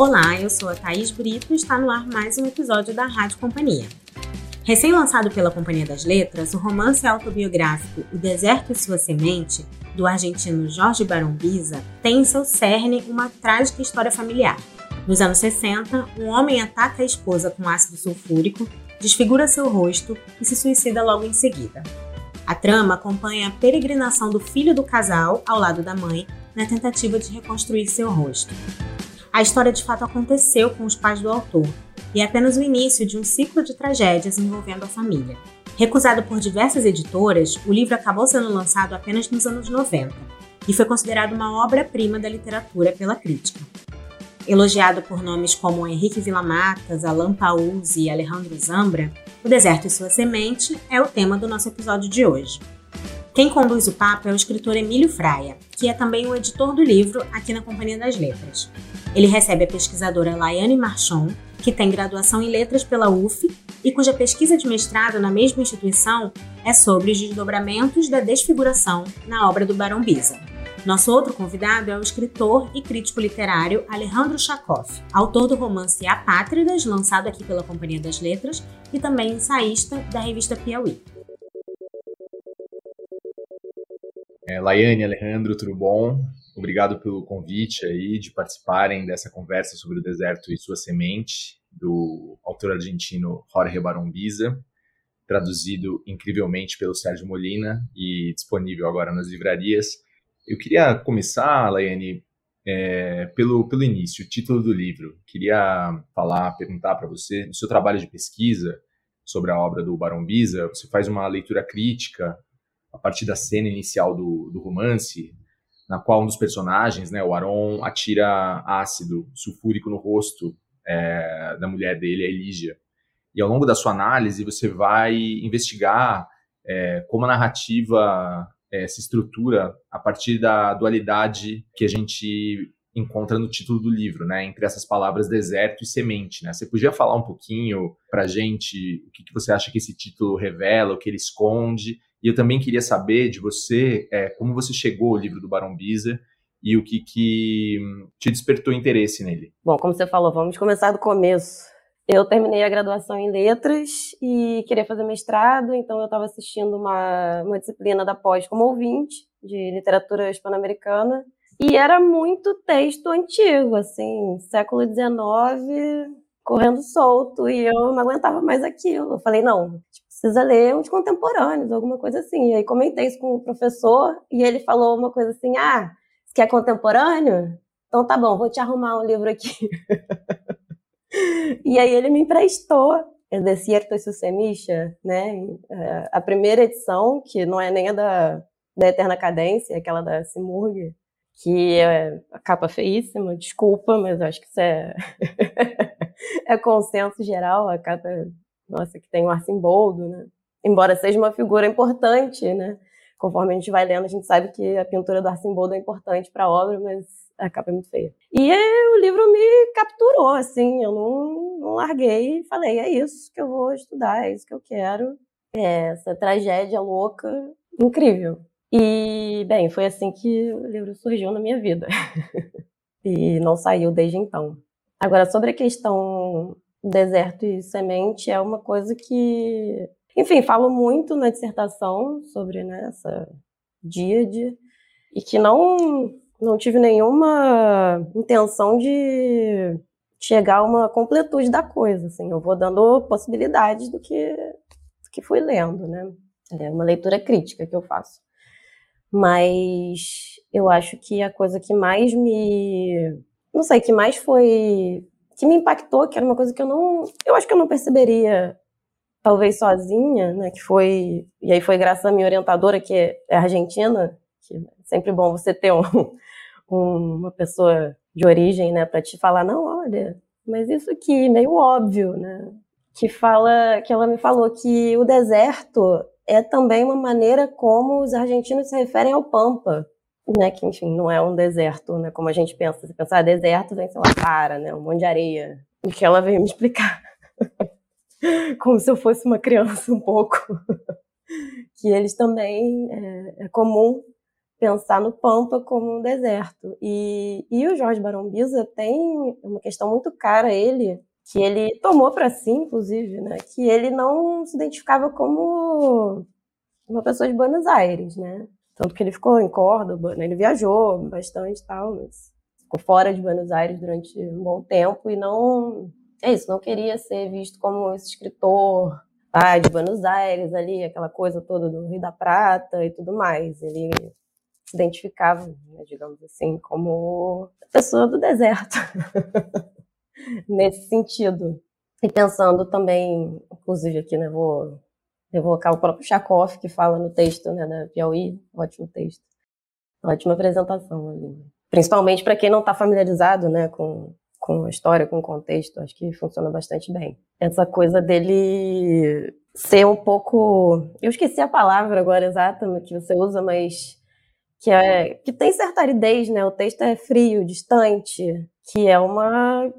Olá, eu sou a Thaís Brito e está no ar mais um episódio da Rádio Companhia. Recém-lançado pela Companhia das Letras, o romance autobiográfico O Deserto e Sua Semente, do argentino Jorge Barombiza, tem em seu cerne uma trágica história familiar. Nos anos 60, um homem ataca a esposa com ácido sulfúrico, desfigura seu rosto e se suicida logo em seguida. A trama acompanha a peregrinação do filho do casal ao lado da mãe na tentativa de reconstruir seu rosto. A história de fato aconteceu com os pais do autor e é apenas o início de um ciclo de tragédias envolvendo a família. Recusado por diversas editoras, o livro acabou sendo lançado apenas nos anos 90 e foi considerado uma obra-prima da literatura pela crítica. Elogiado por nomes como Henrique Villamatas, Alain Pauzzi e Alejandro Zambra, O Deserto e Sua Semente é o tema do nosso episódio de hoje. Quem conduz o papo é o escritor Emílio Fraia, que é também o editor do livro aqui na Companhia das Letras. Ele recebe a pesquisadora Laiane Marchon, que tem graduação em letras pela UF e cuja pesquisa de mestrado na mesma instituição é sobre os desdobramentos da desfiguração na obra do Barão Biza. Nosso outro convidado é o escritor e crítico literário Alejandro Chakoff, autor do romance Apátridas, lançado aqui pela Companhia das Letras, e também ensaísta da revista Piauí. É, Laiane, Alejandro, tudo bom? Obrigado pelo convite aí de participarem dessa conversa sobre o deserto e sua semente, do autor argentino Jorge Barombiza, traduzido incrivelmente pelo Sérgio Molina e disponível agora nas livrarias. Eu queria começar, Laiane, é, pelo, pelo início, o título do livro. Queria falar, perguntar para você, no seu trabalho de pesquisa sobre a obra do Barombiza, você faz uma leitura crítica a partir da cena inicial do, do romance, na qual um dos personagens, né, o Aron, atira ácido sulfúrico no rosto é, da mulher dele, a Elígia. E ao longo da sua análise, você vai investigar é, como a narrativa é, se estrutura a partir da dualidade que a gente encontra no título do livro, né, entre essas palavras deserto e semente, né? Você podia falar um pouquinho para gente o que, que você acha que esse título revela, o que ele esconde, e eu também queria saber de você é, como você chegou ao livro do Barão Biza e o que, que te despertou interesse nele. Bom, como você falou, vamos começar do começo. Eu terminei a graduação em letras e queria fazer mestrado, então eu estava assistindo uma, uma disciplina da pós como ouvinte de literatura hispano-americana e era muito texto antigo, assim, século XIX, correndo solto, e eu não aguentava mais aquilo. Eu falei, não, precisa ler uns contemporâneos, alguma coisa assim. E aí comentei isso com o professor e ele falou uma coisa assim: ah, você quer contemporâneo? Então tá bom, vou te arrumar um livro aqui. e aí ele me emprestou El Desierto e su Semilla, né? É, a primeira edição, que não é nem a da, da Eterna Cadência, é aquela da Simurg, que é a capa feíssima, desculpa, mas acho que isso é, é consenso geral, a capa nossa, que tem o Arcimboldo, né? Embora seja uma figura importante, né? Conforme a gente vai lendo, a gente sabe que a pintura do Arcimboldo é importante para a obra, mas a capa é muito feia. E o livro me capturou, assim, eu não, não larguei e falei, é isso que eu vou estudar, é isso que eu quero. É essa tragédia louca, incrível. E, bem, foi assim que o livro surgiu na minha vida. e não saiu desde então. Agora, sobre a questão deserto e semente é uma coisa que, enfim, falo muito na dissertação sobre né, essa díade e que não não tive nenhuma intenção de chegar a uma completude da coisa, assim, eu vou dando possibilidades do que do que fui lendo, né? É uma leitura crítica que eu faço. Mas eu acho que a coisa que mais me não sei, que mais foi que me impactou, que era uma coisa que eu não. Eu acho que eu não perceberia, talvez sozinha, né? Que foi. E aí foi graças à minha orientadora, que é argentina, que é sempre bom você ter um, um, uma pessoa de origem, né, para te falar, não, olha, mas isso aqui, meio óbvio, né? Que fala, que ela me falou que o deserto é também uma maneira como os argentinos se referem ao Pampa né, que enfim, não é um deserto, né, como a gente pensa. Se pensar deserto, vem, sei lá, para, né, um monte de areia. E que ela veio me explicar, como se eu fosse uma criança um pouco, que eles também, é, é comum pensar no Pampa como um deserto. E, e o Jorge Barão Biza tem uma questão muito cara a ele, que ele tomou para si, inclusive, né? Que ele não se identificava como uma pessoa de Buenos Aires, né? Tanto que ele ficou em Córdoba, né? ele viajou bastante e tal, mas ficou fora de Buenos Aires durante um bom tempo e não. É isso, não queria ser visto como esse escritor ah, de Buenos Aires ali, aquela coisa toda do Rio da Prata e tudo mais. Ele se identificava, né, digamos assim, como pessoa do deserto. Nesse sentido. E pensando também, inclusive aqui, né, vou evocar o próprio Chakov, que fala no texto né, da Piauí, ótimo texto. Ótima apresentação ali. Principalmente para quem não está familiarizado né, com, com a história, com o contexto, acho que funciona bastante bem. Essa coisa dele ser um pouco. Eu esqueci a palavra agora exata que você usa, mas que, é, que tem certa aridez, né? O texto é frio, distante, que é uma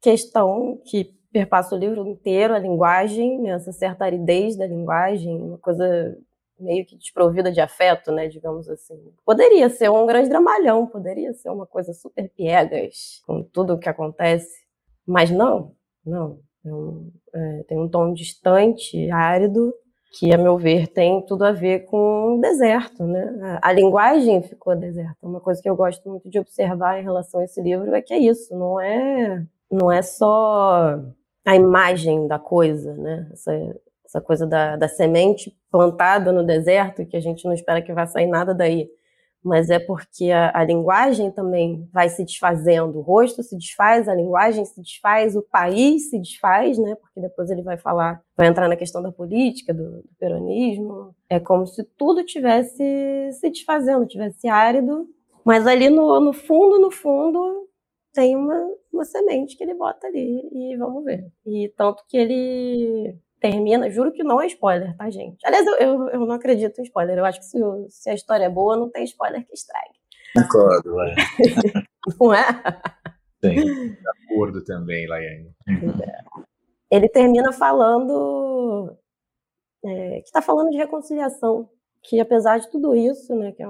questão que perpassa o livro inteiro, a linguagem, né? essa certa aridez da linguagem, uma coisa meio que desprovida de afeto, né, digamos assim. Poderia ser um grande dramalhão, poderia ser uma coisa super piegas, com tudo o que acontece, mas não, não. É um, é, tem um tom distante, árido, que, a meu ver, tem tudo a ver com o deserto, né? A linguagem ficou deserta. Uma coisa que eu gosto muito de observar em relação a esse livro é que é isso, não é, não é só a imagem da coisa, né? Essa, essa coisa da, da semente plantada no deserto, que a gente não espera que vá sair nada daí mas é porque a, a, linguagem também vai se desfazendo, o rosto se desfaz, a linguagem se desfaz, o país se desfaz, né? Porque depois ele vai falar, vai entrar na questão da política, do, do peronismo. É como se tudo tivesse se desfazendo, tivesse árido, mas ali no, no fundo, no fundo, tem uma, uma semente que ele bota ali e vamos ver. E tanto que ele termina, juro que não é spoiler, tá, gente? Aliás, eu, eu, eu não acredito em spoiler. Eu acho que se, se, a história é boa, não tem spoiler que estrague. Concordo, é. não é? Sim, de acordo também, Laiane. Ele termina falando é, que está falando de reconciliação, que apesar de tudo isso, né, que é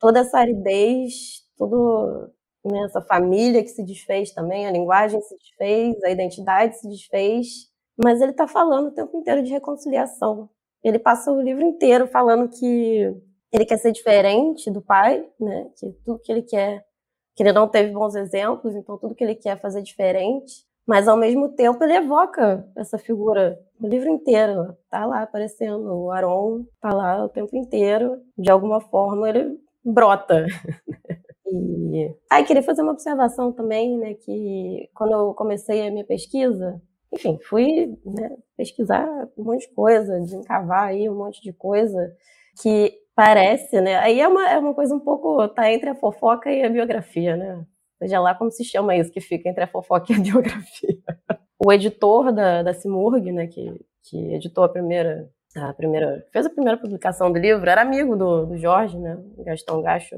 toda essa aridez, toda né, essa família que se desfez também, a linguagem se desfez, a identidade se desfez, mas ele está falando o tempo inteiro de reconciliação. Ele passa o livro inteiro falando que ele quer ser diferente do pai, né? Que tudo que ele quer, que ele não teve bons exemplos, então tudo que ele quer é fazer diferente. Mas ao mesmo tempo ele evoca essa figura o livro inteiro. Tá lá aparecendo o Aron, tá lá o tempo inteiro. De alguma forma ele brota. e aí queria fazer uma observação também, né? Que quando eu comecei a minha pesquisa, enfim, fui né, pesquisar um monte de coisa, desencavar aí um monte de coisa que parece, né? Aí é uma, é uma coisa um pouco, tá entre a fofoca e a biografia, né? Seja lá como se chama isso que fica entre a fofoca e a biografia. O editor da, da Simurg, né, que, que editou a primeira, a primeira, fez a primeira publicação do livro, era amigo do, do Jorge, né, Gastão Gacho.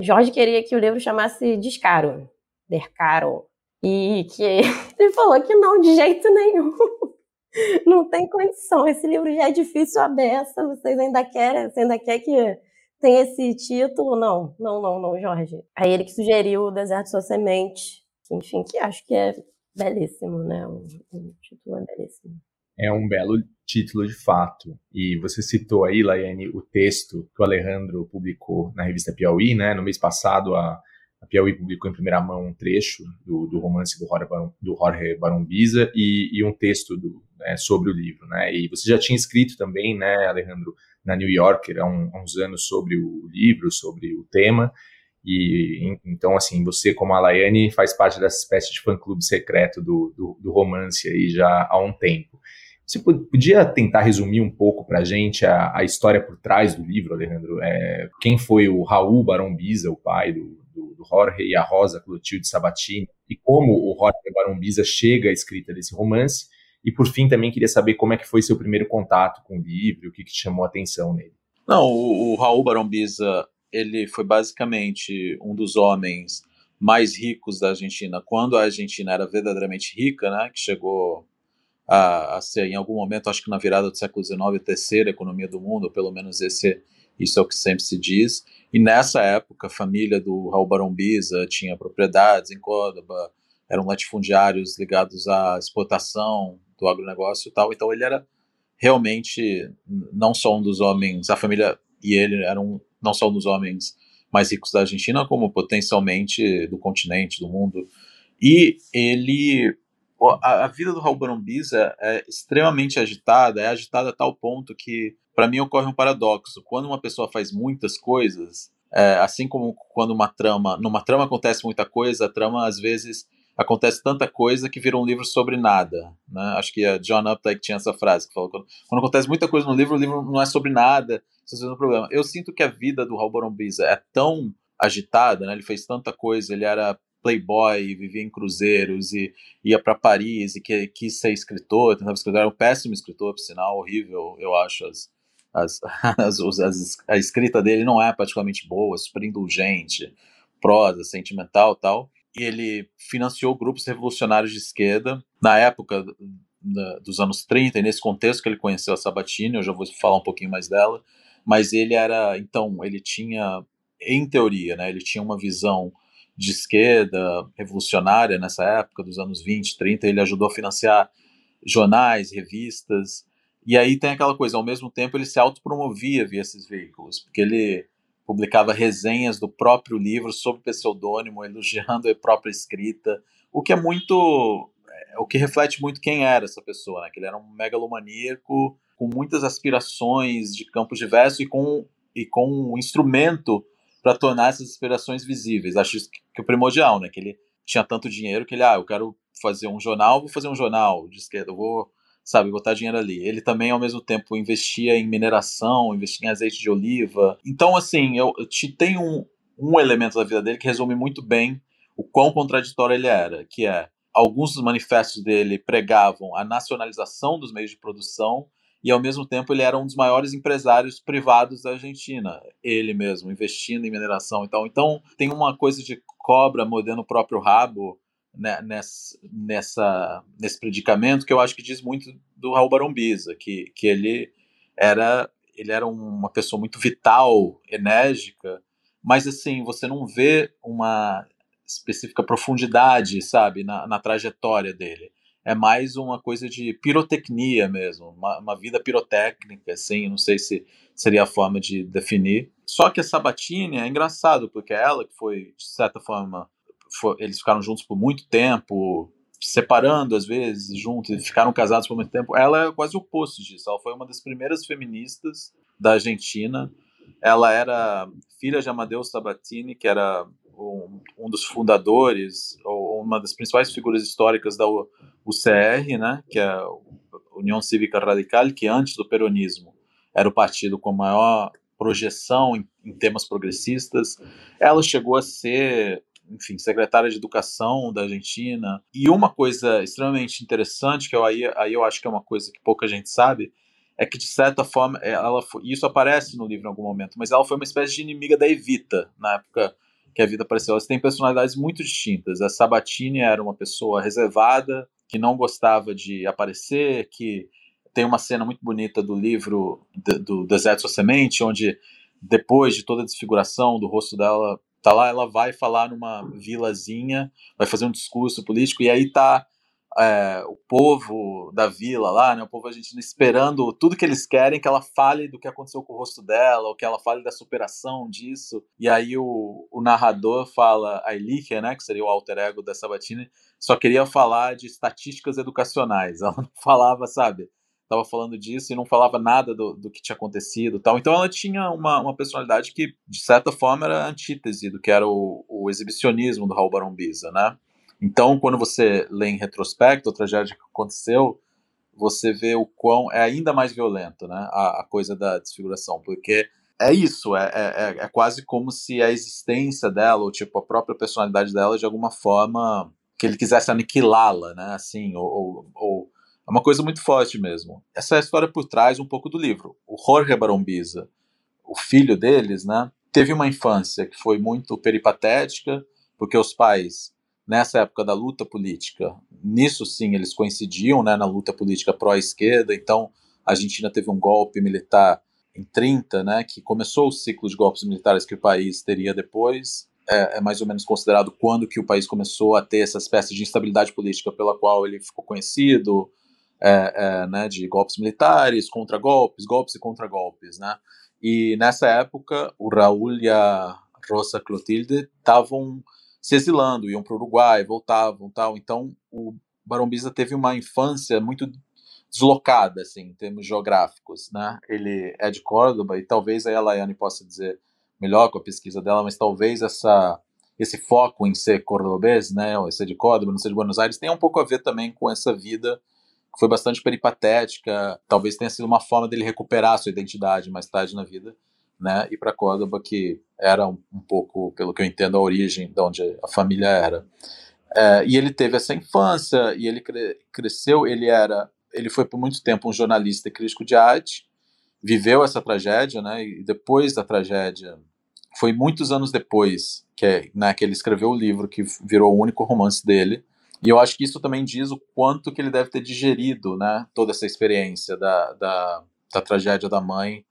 Jorge queria que o livro chamasse Descaro, Dercaro, e que ele falou que não, de jeito nenhum. Não tem condição. Esse livro já é difícil a beça. Vocês ainda querem, você ainda quer que tenha esse título? Não, não, não, não, Jorge. Aí ele que sugeriu o Deserto Sua Semente. Enfim, que acho que é belíssimo, né? O, o título é belíssimo. É um belo título de fato. E você citou aí, Laiane, o texto que o Alejandro publicou na revista Piauí, né? No mês passado, a a Piauí publicou em primeira mão um trecho do, do romance do Jorge, Baron, do Jorge e, e, um texto do, né, sobre o livro, né? E você já tinha escrito também, né, Alejandro, na New Yorker há, um, há uns anos sobre o livro, sobre o tema. E então, assim, você, como a Laiane, faz parte dessa espécie de fã-clube secreto do, do, do, romance aí já há um tempo. Você podia tentar resumir um pouco para a gente a, história por trás do livro, Alejandro? É, quem foi o Raul Barão Biza, o pai do, do, do Jorge e a Rosa Clotilde Sabatini, e como o Jorge Barão Biza chega à escrita desse romance? E por fim, também queria saber como é que foi seu primeiro contato com o livro, o que, que te chamou a atenção nele. Não, o, o Raul Barão Biza, ele foi basicamente um dos homens mais ricos da Argentina, quando a Argentina era verdadeiramente rica, né, que chegou a, a, ser, em algum momento, acho que na virada do século XIX, a terceira economia do mundo, pelo menos esse, isso é o que sempre se diz. E nessa época, a família do Raul Barombiza tinha propriedades em Córdoba, eram latifundiários ligados à exportação do agronegócio e tal. Então ele era realmente não só um dos homens, a família e ele eram não só um dos homens mais ricos da Argentina, como potencialmente do continente, do mundo. E ele. A, a vida do Raul Barombiza é extremamente agitada, é agitada a tal ponto que, para mim, ocorre um paradoxo. Quando uma pessoa faz muitas coisas, é, assim como quando uma trama. Numa trama acontece muita coisa, a trama às vezes acontece tanta coisa que vira um livro sobre nada. Né? Acho que a John Updike tinha essa frase que falou: quando, quando, acontece muita coisa no livro, o livro não é sobre nada, isso é um problema. Eu sinto que a vida do Raul Barombiza é tão agitada, né? ele fez tanta coisa, ele era playboy, vivia em cruzeiros e ia para Paris e que, quis ser escritor, tentava escrever, era um péssimo escritor, por sinal, horrível, eu acho, as, as, as, as, a escrita dele não é particularmente boa, super indulgente, prosa, sentimental tal e ele financiou grupos revolucionários de esquerda na época da, dos anos 30, e nesse contexto que ele conheceu a Sabatini, eu já vou falar um pouquinho mais dela, mas ele era, então, ele tinha, em teoria, né, ele tinha uma visão de esquerda revolucionária nessa época, dos anos 20, 30, ele ajudou a financiar jornais, revistas, e aí tem aquela coisa, ao mesmo tempo ele se autopromovia via esses veículos, porque ele publicava resenhas do próprio livro sob pseudônimo, elogiando a própria escrita, o que é muito. É, o que reflete muito quem era essa pessoa, né? Que ele era um megalomaníaco com muitas aspirações de campos diversos e com, e com um instrumento para tornar essas aspirações visíveis. Acho isso que, o primordial, né? Que ele tinha tanto dinheiro que ele, ah, eu quero fazer um jornal, vou fazer um jornal de esquerda, vou sabe, botar dinheiro ali. Ele também, ao mesmo tempo, investia em mineração, investia em azeite de oliva. Então, assim, eu, eu te tenho um, um elemento da vida dele que resume muito bem o quão contraditório ele era, que é alguns dos manifestos dele pregavam a nacionalização dos meios de produção e ao mesmo tempo ele era um dos maiores empresários privados da Argentina, ele mesmo investindo em mineração e tal. Então tem uma coisa de cobra mordendo o próprio rabo né, nessa, nessa, nesse predicamento que eu acho que diz muito do Raul Barombiza, que, que ele era ele era uma pessoa muito vital, enérgica, mas assim, você não vê uma específica profundidade, sabe, na, na trajetória dele. É mais uma coisa de pirotecnia mesmo, uma, uma, vida pirotécnica, assim, não sei se seria a forma de definir. Só que a Sabatini é engraçado, porque é ela que foi, de certa forma, for, eles ficaram juntos por muito tempo, separando às vezes, juntos, ficaram casados por muito tempo. Ela é quase o oposto disso. Ela foi uma das primeiras feministas da Argentina. Ela era filha de Amadeus Sabatini, que era um, um dos fundadores, ou uma das principais figuras históricas da UCR, né, que é a União Cívica Radical, que antes do peronismo era o partido com maior projeção em, em temas progressistas. Ela chegou a ser enfim, secretária de Educação da Argentina. E uma coisa extremamente interessante, que eu, aí, aí eu acho que é uma coisa que pouca gente sabe, é que de certa forma ela foi, isso aparece no livro em algum momento, mas ela foi uma espécie de inimiga da Evita na época que a vida apareceu. Elas têm personalidades muito distintas. A Sabatini era uma pessoa reservada, que não gostava de aparecer, que tem uma cena muito bonita do livro do Deserto Semente, onde depois de toda a desfiguração do rosto dela tá lá, ela vai falar numa vilazinha, vai fazer um discurso político, e aí tá é, o povo da vila lá, né, o povo argentino esperando tudo que eles querem que ela fale do que aconteceu com o rosto dela, ou que ela fale da superação disso. E aí o, o narrador fala, a Eliche, né, que seria o alter ego da Sabatini, só queria falar de estatísticas educacionais. Ela não falava, sabe, estava falando disso e não falava nada do, do que tinha acontecido tal. Então ela tinha uma, uma personalidade que, de certa forma, era antítese do que era o, o exibicionismo do Raul Barombiza, né? Então, quando você lê em retrospecto a tragédia que aconteceu, você vê o quão é ainda mais violento, né? A, a coisa da desfiguração, porque é isso, é, é, é, quase como se a existência dela, ou tipo, a própria personalidade dela, de alguma forma, que ele quisesse aniquilá-la, né? Assim, ou, ou, ou é uma coisa muito forte mesmo. Essa é a história por trás um pouco do livro. O Jorge Barombiza, o filho deles, né, teve uma infância que foi muito peripatética, porque os pais, nessa época da luta política, nisso sim eles coincidiam, né, na luta política pró-esquerda, então a Argentina teve um golpe militar em 30, né, que começou o ciclo de golpes militares que o país teria depois, é, é, mais ou menos considerado quando que o país começou a ter essa espécie de instabilidade política pela qual ele ficou conhecido, é, é, né, de golpes militares, contra-golpes, golpes e contra-golpes, né? E nessa época, o Raul e a Rosa Clotilde estavam se exilando, iam para o Uruguai, voltavam, tal. Então, o Barão teve uma infância muito deslocada, assim, em termos geográficos, né? Ele é de Córdoba e talvez aí a Laiane possa dizer melhor com a pesquisa dela, mas talvez essa esse foco em ser cordobês, né, ou ser de Córdoba, não ser de Buenos Aires, tem um pouco a ver também com essa vida que foi bastante peripatética, talvez tenha sido uma forma dele recuperar a sua identidade mais tarde na vida, né, e para Córdoba que era um, um, pouco, pelo que eu entendo, a origem de onde a família era. É, e ele teve essa infância e ele cre cresceu, ele era, ele foi por muito tempo um jornalista e crítico de arte, viveu essa tragédia, né, e depois da tragédia foi muitos anos depois que, né, que ele escreveu o livro que virou o único romance dele. E eu acho que isso também diz o quanto que ele deve ter digerido né, toda essa experiência da, da, da tragédia da mãe.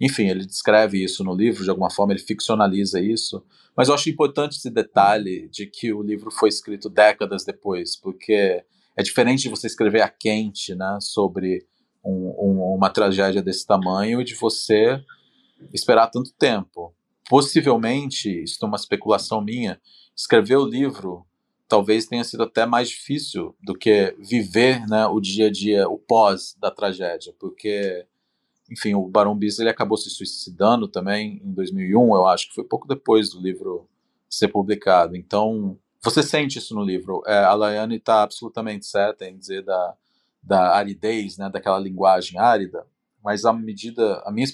Enfim, ele descreve isso no livro, de alguma forma ele ficcionaliza isso. Mas eu acho importante esse detalhe de que o livro foi escrito décadas depois, porque é diferente de você escrever a quente né, sobre um, um, uma tragédia desse tamanho e de você esperar tanto tempo possivelmente, isso é uma especulação minha, escrever o livro talvez tenha sido até mais difícil do que viver né, o dia a dia, o pós da tragédia, porque, enfim, o Barão ele acabou se suicidando também em 2001, eu acho que foi pouco depois do livro ser publicado. Então, você sente isso no livro. É, a Laiane está absolutamente certa em dizer da, da aridez, né, daquela linguagem árida, mas a medida, a minha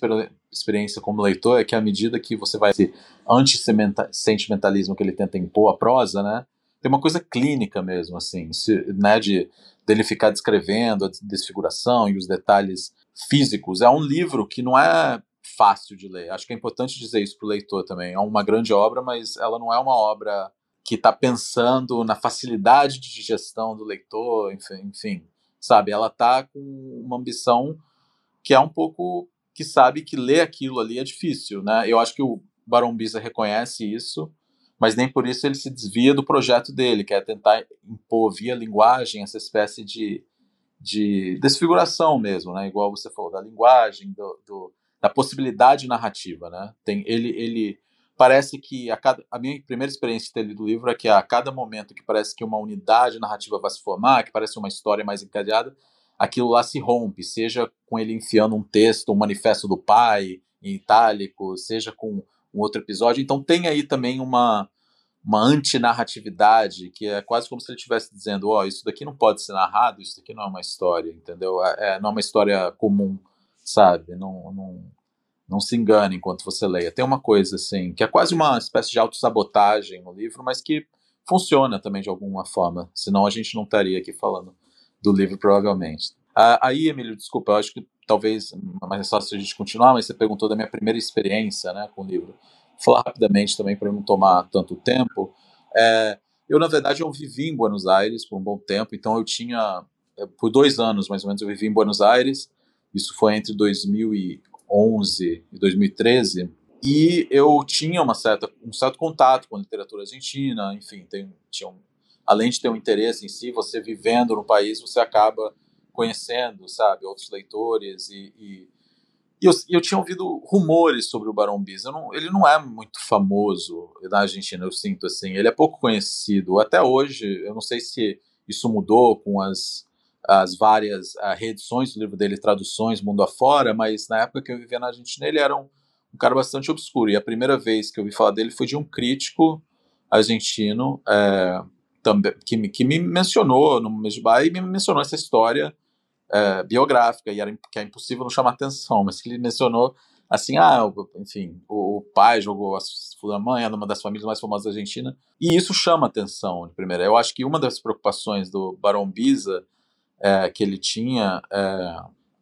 experiência como leitor é que à medida que você vai esse anti-sentimentalismo que ele tenta impor à prosa, né, tem uma coisa clínica mesmo, assim, se, né, de dele ficar descrevendo a desfiguração e os detalhes físicos. É um livro que não é fácil de ler. Acho que é importante dizer isso para o leitor também. É uma grande obra, mas ela não é uma obra que está pensando na facilidade de digestão do leitor, enfim, enfim sabe? Ela está com uma ambição que é um pouco que sabe que ler aquilo ali é difícil, né? Eu acho que o Barão Bisa reconhece isso, mas nem por isso ele se desvia do projeto dele, que é tentar impor via linguagem essa espécie de, de desfiguração mesmo, né? Igual você falou, da linguagem, do, do da possibilidade narrativa, né? Tem, ele, ele parece que a, cada, a minha primeira experiência de ter lido o livro é que a cada momento que parece que uma unidade narrativa vai se formar, que parece uma história mais encadeada, aquilo lá se rompe, seja com ele enfiando um texto, um manifesto do pai em itálico, seja com um outro episódio. Então tem aí também uma uma antinarratividade, que é quase como se ele estivesse dizendo, ó, oh, isso daqui não pode ser narrado, isso daqui não é uma história, entendeu? É, é, não é uma história comum, sabe? Não, não, não se engane enquanto você leia. Tem uma coisa, assim, que é quase uma espécie de autossabotagem no livro, mas que funciona também de alguma forma, senão a gente não estaria aqui falando do livro, provavelmente. Ah, aí, Emílio, desculpa, eu acho que talvez mais fácil a gente continuar, mas você perguntou da minha primeira experiência né, com o livro. Falar rapidamente também para não tomar tanto tempo. É, eu, na verdade, eu vivi em Buenos Aires por um bom tempo, então eu tinha, é, por dois anos mais ou menos, eu vivi em Buenos Aires, isso foi entre 2011 e 2013, e eu tinha uma certa, um certo contato com a literatura argentina, enfim, tem, tinha um, além de ter um interesse em si, você vivendo no país, você acaba conhecendo, sabe, outros leitores e, e, e eu, eu, tinha ouvido rumores sobre o Barão Bis. Não, ele não é muito famoso na Argentina, eu sinto assim. Ele é pouco conhecido. Até hoje, eu não sei se isso mudou com as, as várias uh, reedições do livro dele, traduções mundo afora, mas na época que eu vivia na Argentina, ele era um, um cara bastante obscuro. E a primeira vez que eu ouvi falar dele foi de um crítico argentino. É, também, que, me, que me mencionou no Mesbah e me mencionou essa história é, biográfica, e era, que é impossível não chamar atenção, mas que ele mencionou assim, ah, enfim, o, o pai jogou a sua mãe, era uma das famílias mais famosas da Argentina, e isso chama atenção de primeira. Eu acho que uma das preocupações do Barão Biza é, que ele tinha, é,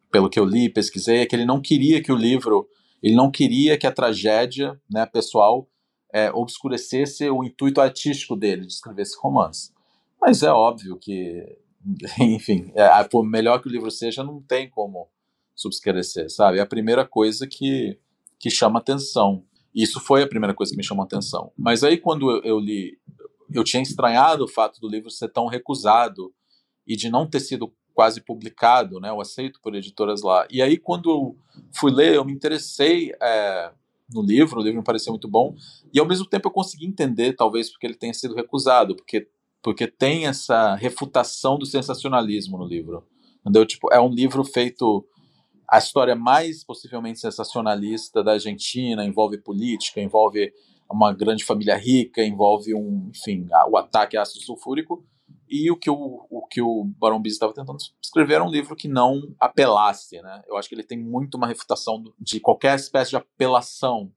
pelo que eu li e pesquisei, é que ele não queria que o livro, ele não queria que a tragédia né, pessoal é, obscurecesse o intuito artístico dele de escrever esse romance. Mas é óbvio que, enfim, é, por melhor que o livro seja, não tem como subscrever, sabe? É a primeira coisa que, que chama atenção. Isso foi a primeira coisa que me chamou atenção. Mas aí, quando eu, eu li, eu tinha estranhado o fato do livro ser tão recusado e de não ter sido quase publicado, né, o aceito por editoras lá. E aí, quando eu fui ler, eu me interessei é, no livro, o livro me pareceu muito bom, e ao mesmo tempo eu consegui entender, talvez porque ele tenha sido recusado, porque, porque tem essa refutação do sensacionalismo no livro. Entendeu? Tipo, é um livro feito a história mais possivelmente sensacionalista da Argentina, envolve política, envolve uma grande família rica, envolve um, enfim, o ataque a ácido sulfúrico, e o que o, o, que o Barão Bis estava tentando escrever era um livro que não apelasse, né? Eu acho que ele tem muito uma refutação de qualquer espécie de apelação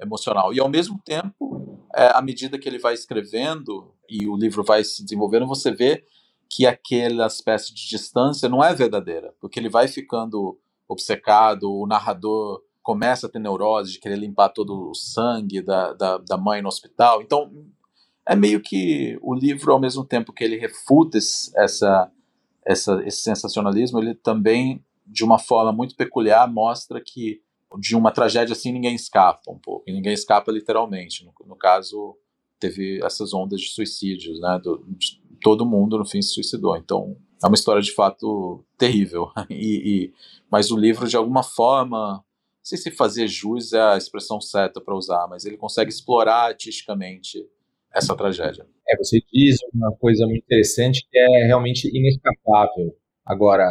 emocional. E ao mesmo tempo, é, à medida que ele vai escrevendo e o livro vai se desenvolvendo, você vê que aquela espécie de distância não é verdadeira, porque ele vai ficando obcecado, o narrador começa a ter neurose de querer limpar todo o sangue da, da, da mãe no hospital. Então, é meio que o livro, ao mesmo tempo que ele refuta essa, essa, esse sensacionalismo, ele também, de uma forma muito peculiar, mostra que de uma tragédia assim ninguém escapa um pouco, e ninguém escapa literalmente. No, no caso, teve essas ondas de suicídios, né? Do, de, todo mundo no fim se suicidou. Então, é uma história de fato terrível. E, e, mas o livro, de alguma forma, não sei se fazer jus é a expressão certa para usar, mas ele consegue explorar artisticamente essa tragédia. É, você diz uma coisa muito interessante que é realmente inescapável. Agora,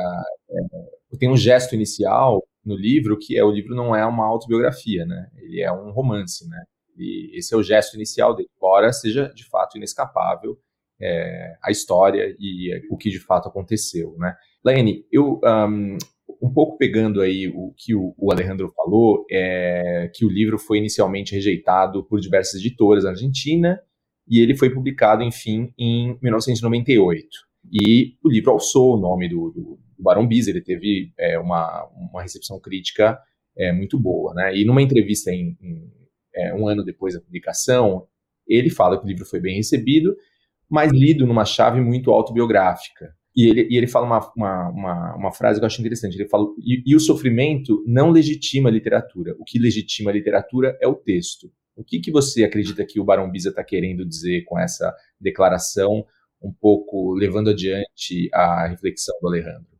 é, tem um gesto inicial no livro que é o livro não é uma autobiografia, né? Ele é um romance, né? E esse é o gesto inicial dele, embora seja de fato inescapável é, a história e o que de fato aconteceu, né? Laine, eu um, um pouco pegando aí o que o, o, Alejandro falou, é que o livro foi inicialmente rejeitado por diversas editoras na Argentina e ele foi publicado, enfim, em 1998. E o livro alçou o nome do, do, do Barão Bis, ele teve é, uma, uma recepção crítica é, muito boa. Né? E numa entrevista em, em é, um ano depois da publicação, ele fala que o livro foi bem recebido, mas lido numa chave muito autobiográfica. E ele, e ele fala uma, uma, uma, uma, frase que eu acho interessante. Ele fala: e, e o sofrimento não legitima a literatura. O que legitima a literatura é o texto. O que, que você acredita que o Barão Biza está querendo dizer com essa declaração, um pouco levando adiante a reflexão do Alejandro?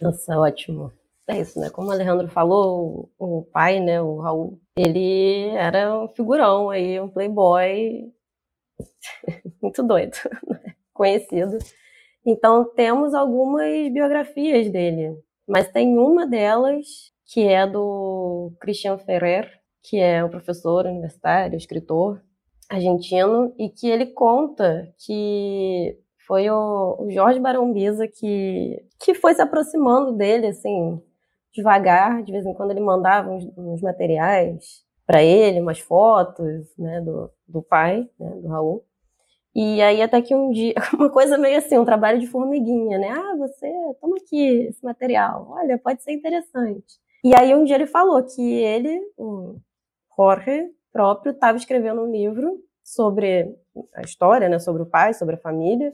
Nossa, ótimo. É isso, né? Como o Alejandro falou, o pai, né, o Raul, ele era um figurão aí, um playboy muito doido, né? conhecido. Então temos algumas biografias dele, mas tem uma delas que é do Christian Ferrer, que é um professor universitário, escritor argentino, e que ele conta que foi o, o Jorge Barombiza que, que foi se aproximando dele, assim, devagar, de vez em quando ele mandava uns, uns materiais para ele, umas fotos, né, do, do pai, né, do Raul. E aí até que um dia, uma coisa meio assim, um trabalho de formiguinha, né? Ah, você, toma aqui esse material, olha, pode ser interessante. E aí um dia ele falou que ele, o Jorge próprio estava escrevendo um livro sobre a história, né, sobre o pai, sobre a família,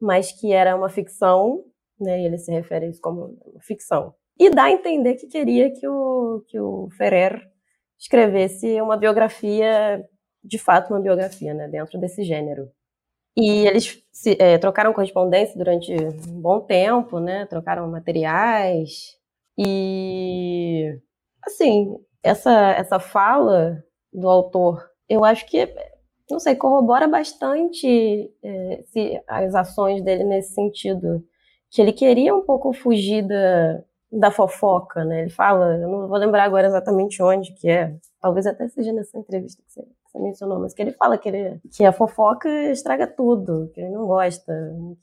mas que era uma ficção, né, e ele se refere a isso como ficção. E dá a entender que queria que o, que o Ferrer escrevesse uma biografia, de fato uma biografia, né, dentro desse gênero. E eles se, é, trocaram correspondência durante um bom tempo, né, trocaram materiais, e, assim, essa, essa fala do autor, eu acho que, não sei, corrobora bastante é, se, as ações dele nesse sentido. Que ele queria um pouco fugir da, da fofoca, né? Ele fala, eu não vou lembrar agora exatamente onde que é, talvez até seja nessa entrevista que você, que você mencionou, mas que ele fala que, ele, que a fofoca estraga tudo, que ele não gosta.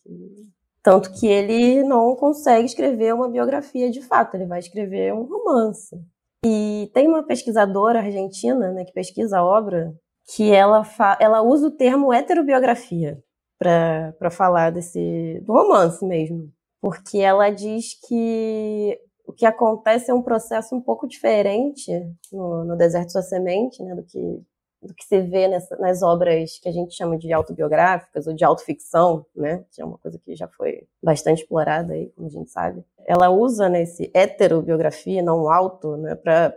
Que... Tanto que ele não consegue escrever uma biografia de fato, ele vai escrever um romance. E tem uma pesquisadora argentina né, que pesquisa a obra que ela, ela usa o termo heterobiografia para falar desse do romance mesmo, porque ela diz que o que acontece é um processo um pouco diferente no, no Deserto Sua Semente, né, do que do que se vê nessa, nas obras que a gente chama de autobiográficas ou de autoficção, né, que é uma coisa que já foi bastante explorada aí, como a gente sabe. Ela usa nesse né, heterobiografia, não auto, né, para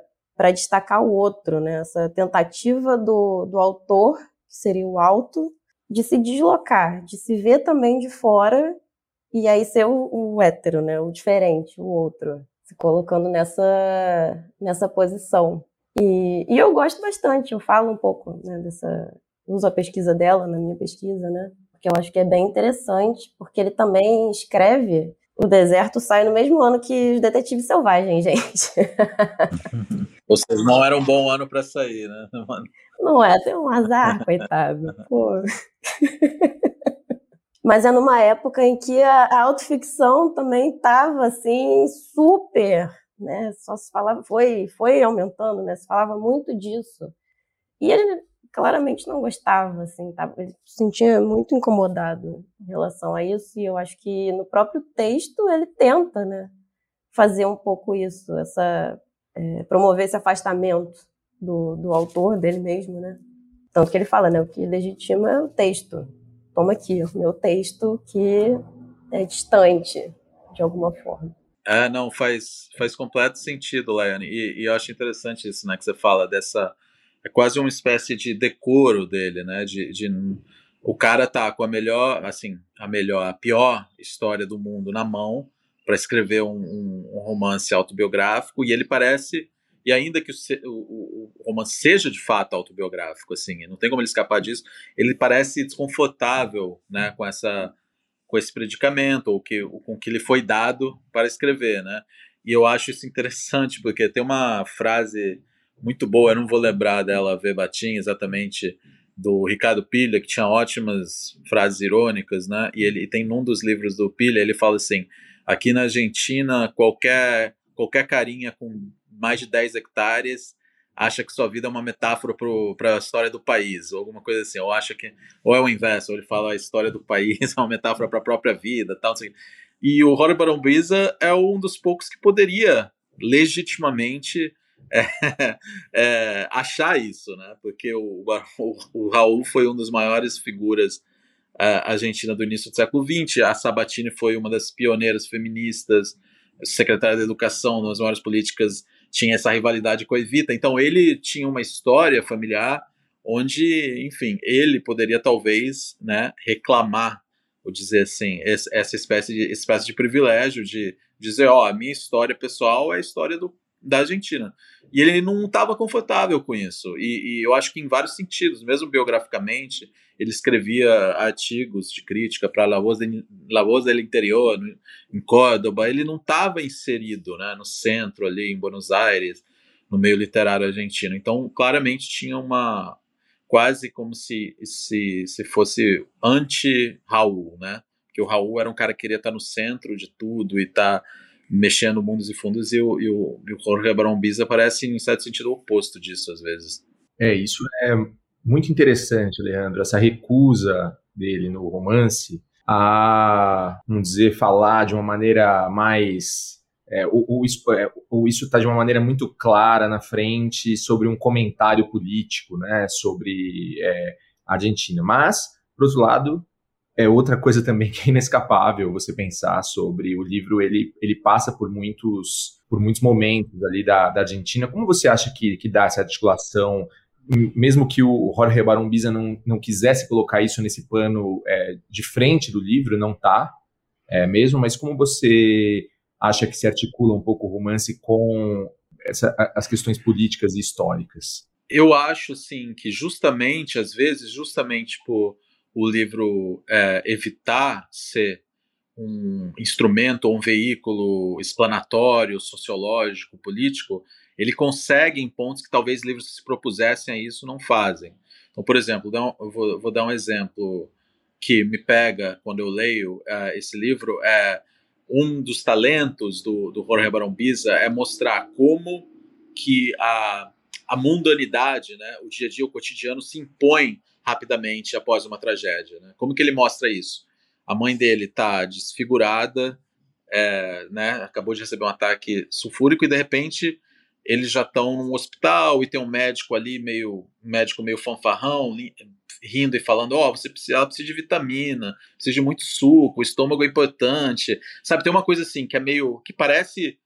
destacar o outro, né, essa tentativa do, do autor, que seria o auto, de se deslocar, de se ver também de fora e aí ser o, o hétero, né, o diferente, o outro, se colocando nessa, nessa posição. E, e eu gosto bastante, eu falo um pouco né, dessa. uso a pesquisa dela na minha pesquisa, né? Porque eu acho que é bem interessante, porque ele também escreve. O deserto sai no mesmo ano que os Detetives Selvagens, gente. Ou seja, não era um bom ano para sair, né? Não é, tem um azar, coitado. Pô. Mas é numa época em que a autoficção também estava assim super né? Só se falava, foi, foi aumentando, né? Se falava muito disso. E claramente não gostava, assim, tava, ele se sentia muito incomodado em relação a isso, e eu acho que no próprio texto ele tenta, né, fazer um pouco isso, essa, é, promover esse afastamento do, do autor dele mesmo, né. Tanto que ele fala, né, o que legitima é o texto. Toma aqui, o meu texto que é distante, de alguma forma. É, não, faz, faz completo sentido, Laiane. E, e, eu acho interessante isso, né, que você fala dessa. É quase uma espécie de decoro dele, né? De, de o cara tá com a melhor, assim, a melhor, a pior história do mundo na mão para escrever um, um, um, romance autobiográfico e ele parece e ainda que o, o, o, romance seja de fato autobiográfico, assim, não tem como ele escapar disso, ele parece desconfortável, né, com essa com esse predicamento, ou que, com que lhe foi dado para escrever, né? E eu acho isso interessante, porque tem uma frase muito boa, eu não vou lembrar dela verbatim exatamente, do Ricardo Pilha, que tinha ótimas frases irônicas, né? E ele e tem num dos livros do Pilha, ele fala assim: aqui na Argentina, qualquer, qualquer carinha com mais de 10 hectares acha que sua vida é uma metáfora para a história do país, ou alguma coisa assim, ou acha que, ou é o inverso, ou ele fala a história do país é uma metáfora para a própria vida, tal, assim. E o Rory Barombiza é um dos poucos que poderia legitimamente é, é, achar isso, né? Porque o, o, o, Raul foi um dos maiores figuras é, argentina do início do século XX, a Sabatini foi uma das pioneiras feministas, secretária da Educação, nas maiores políticas tinha essa rivalidade com a Evita. Então ele tinha uma história familiar onde, enfim, ele poderia talvez, né, reclamar, ou dizer assim, essa espécie de, espécie de privilégio de dizer, ó, oh, a minha história pessoal é a história do, da Argentina. E ele não estava confortável com isso. E, e, eu acho que em vários sentidos, mesmo biograficamente, ele escrevia artigos de crítica para La Voz, de, del Interior, em Córdoba. Ele não estava inserido né, no centro, ali em Buenos Aires, no meio literário argentino. Então, claramente tinha uma. quase como se, se, se fosse anti-Raul, né? Que o Raul era um cara que queria estar no centro de tudo e estar. Tá mexendo mundos e fundos, e o, e o, e o Jorge Barombiza parece, em certo sentido, oposto disso, às vezes. É, isso é muito interessante, Leandro, essa recusa dele no romance a, vamos dizer, falar de uma maneira mais. É, ou, ou, isso está é, de uma maneira muito clara na frente sobre um comentário político né, sobre é, a Argentina. Mas, por outro lado, é outra coisa também que é inescapável você pensar sobre o livro, ele, ele passa por muitos por muitos momentos ali da, da Argentina. Como você acha que, que dá essa articulação, mesmo que o Jorge Barombiza não, não quisesse colocar isso nesse plano é, de frente do livro, não tá é, mesmo, mas como você acha que se articula um pouco o romance com essa, as questões políticas e históricas? Eu acho, sim, que justamente, às vezes, justamente por o livro é, evitar ser um instrumento ou um veículo explanatório, sociológico, político, ele consegue em pontos que talvez livros que se propusessem a isso não fazem. Então, por exemplo, eu vou, vou dar um exemplo que me pega quando eu leio uh, esse livro é um dos talentos do, do Jorge Barombiza é mostrar como que a, a mundanidade, né, o dia a dia, o cotidiano se impõe rapidamente após uma tragédia. Né? Como que ele mostra isso? A mãe dele está desfigurada, é, né, acabou de receber um ataque sulfúrico e de repente eles já estão num hospital e tem um médico ali, meio médico meio fanfarrão, rindo e falando: Ó, oh, você precisa, precisa de vitamina, precisa de muito suco, o estômago é importante. Sabe, tem uma coisa assim que é meio. que parece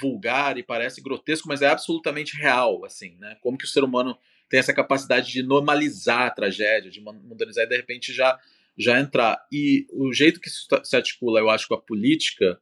vulgar e parece grotesco, mas é absolutamente real, assim, né? Como que o ser humano tem essa capacidade de normalizar a tragédia, de modernizar e de repente já, já entrar. E o jeito que se articula, eu acho, com a política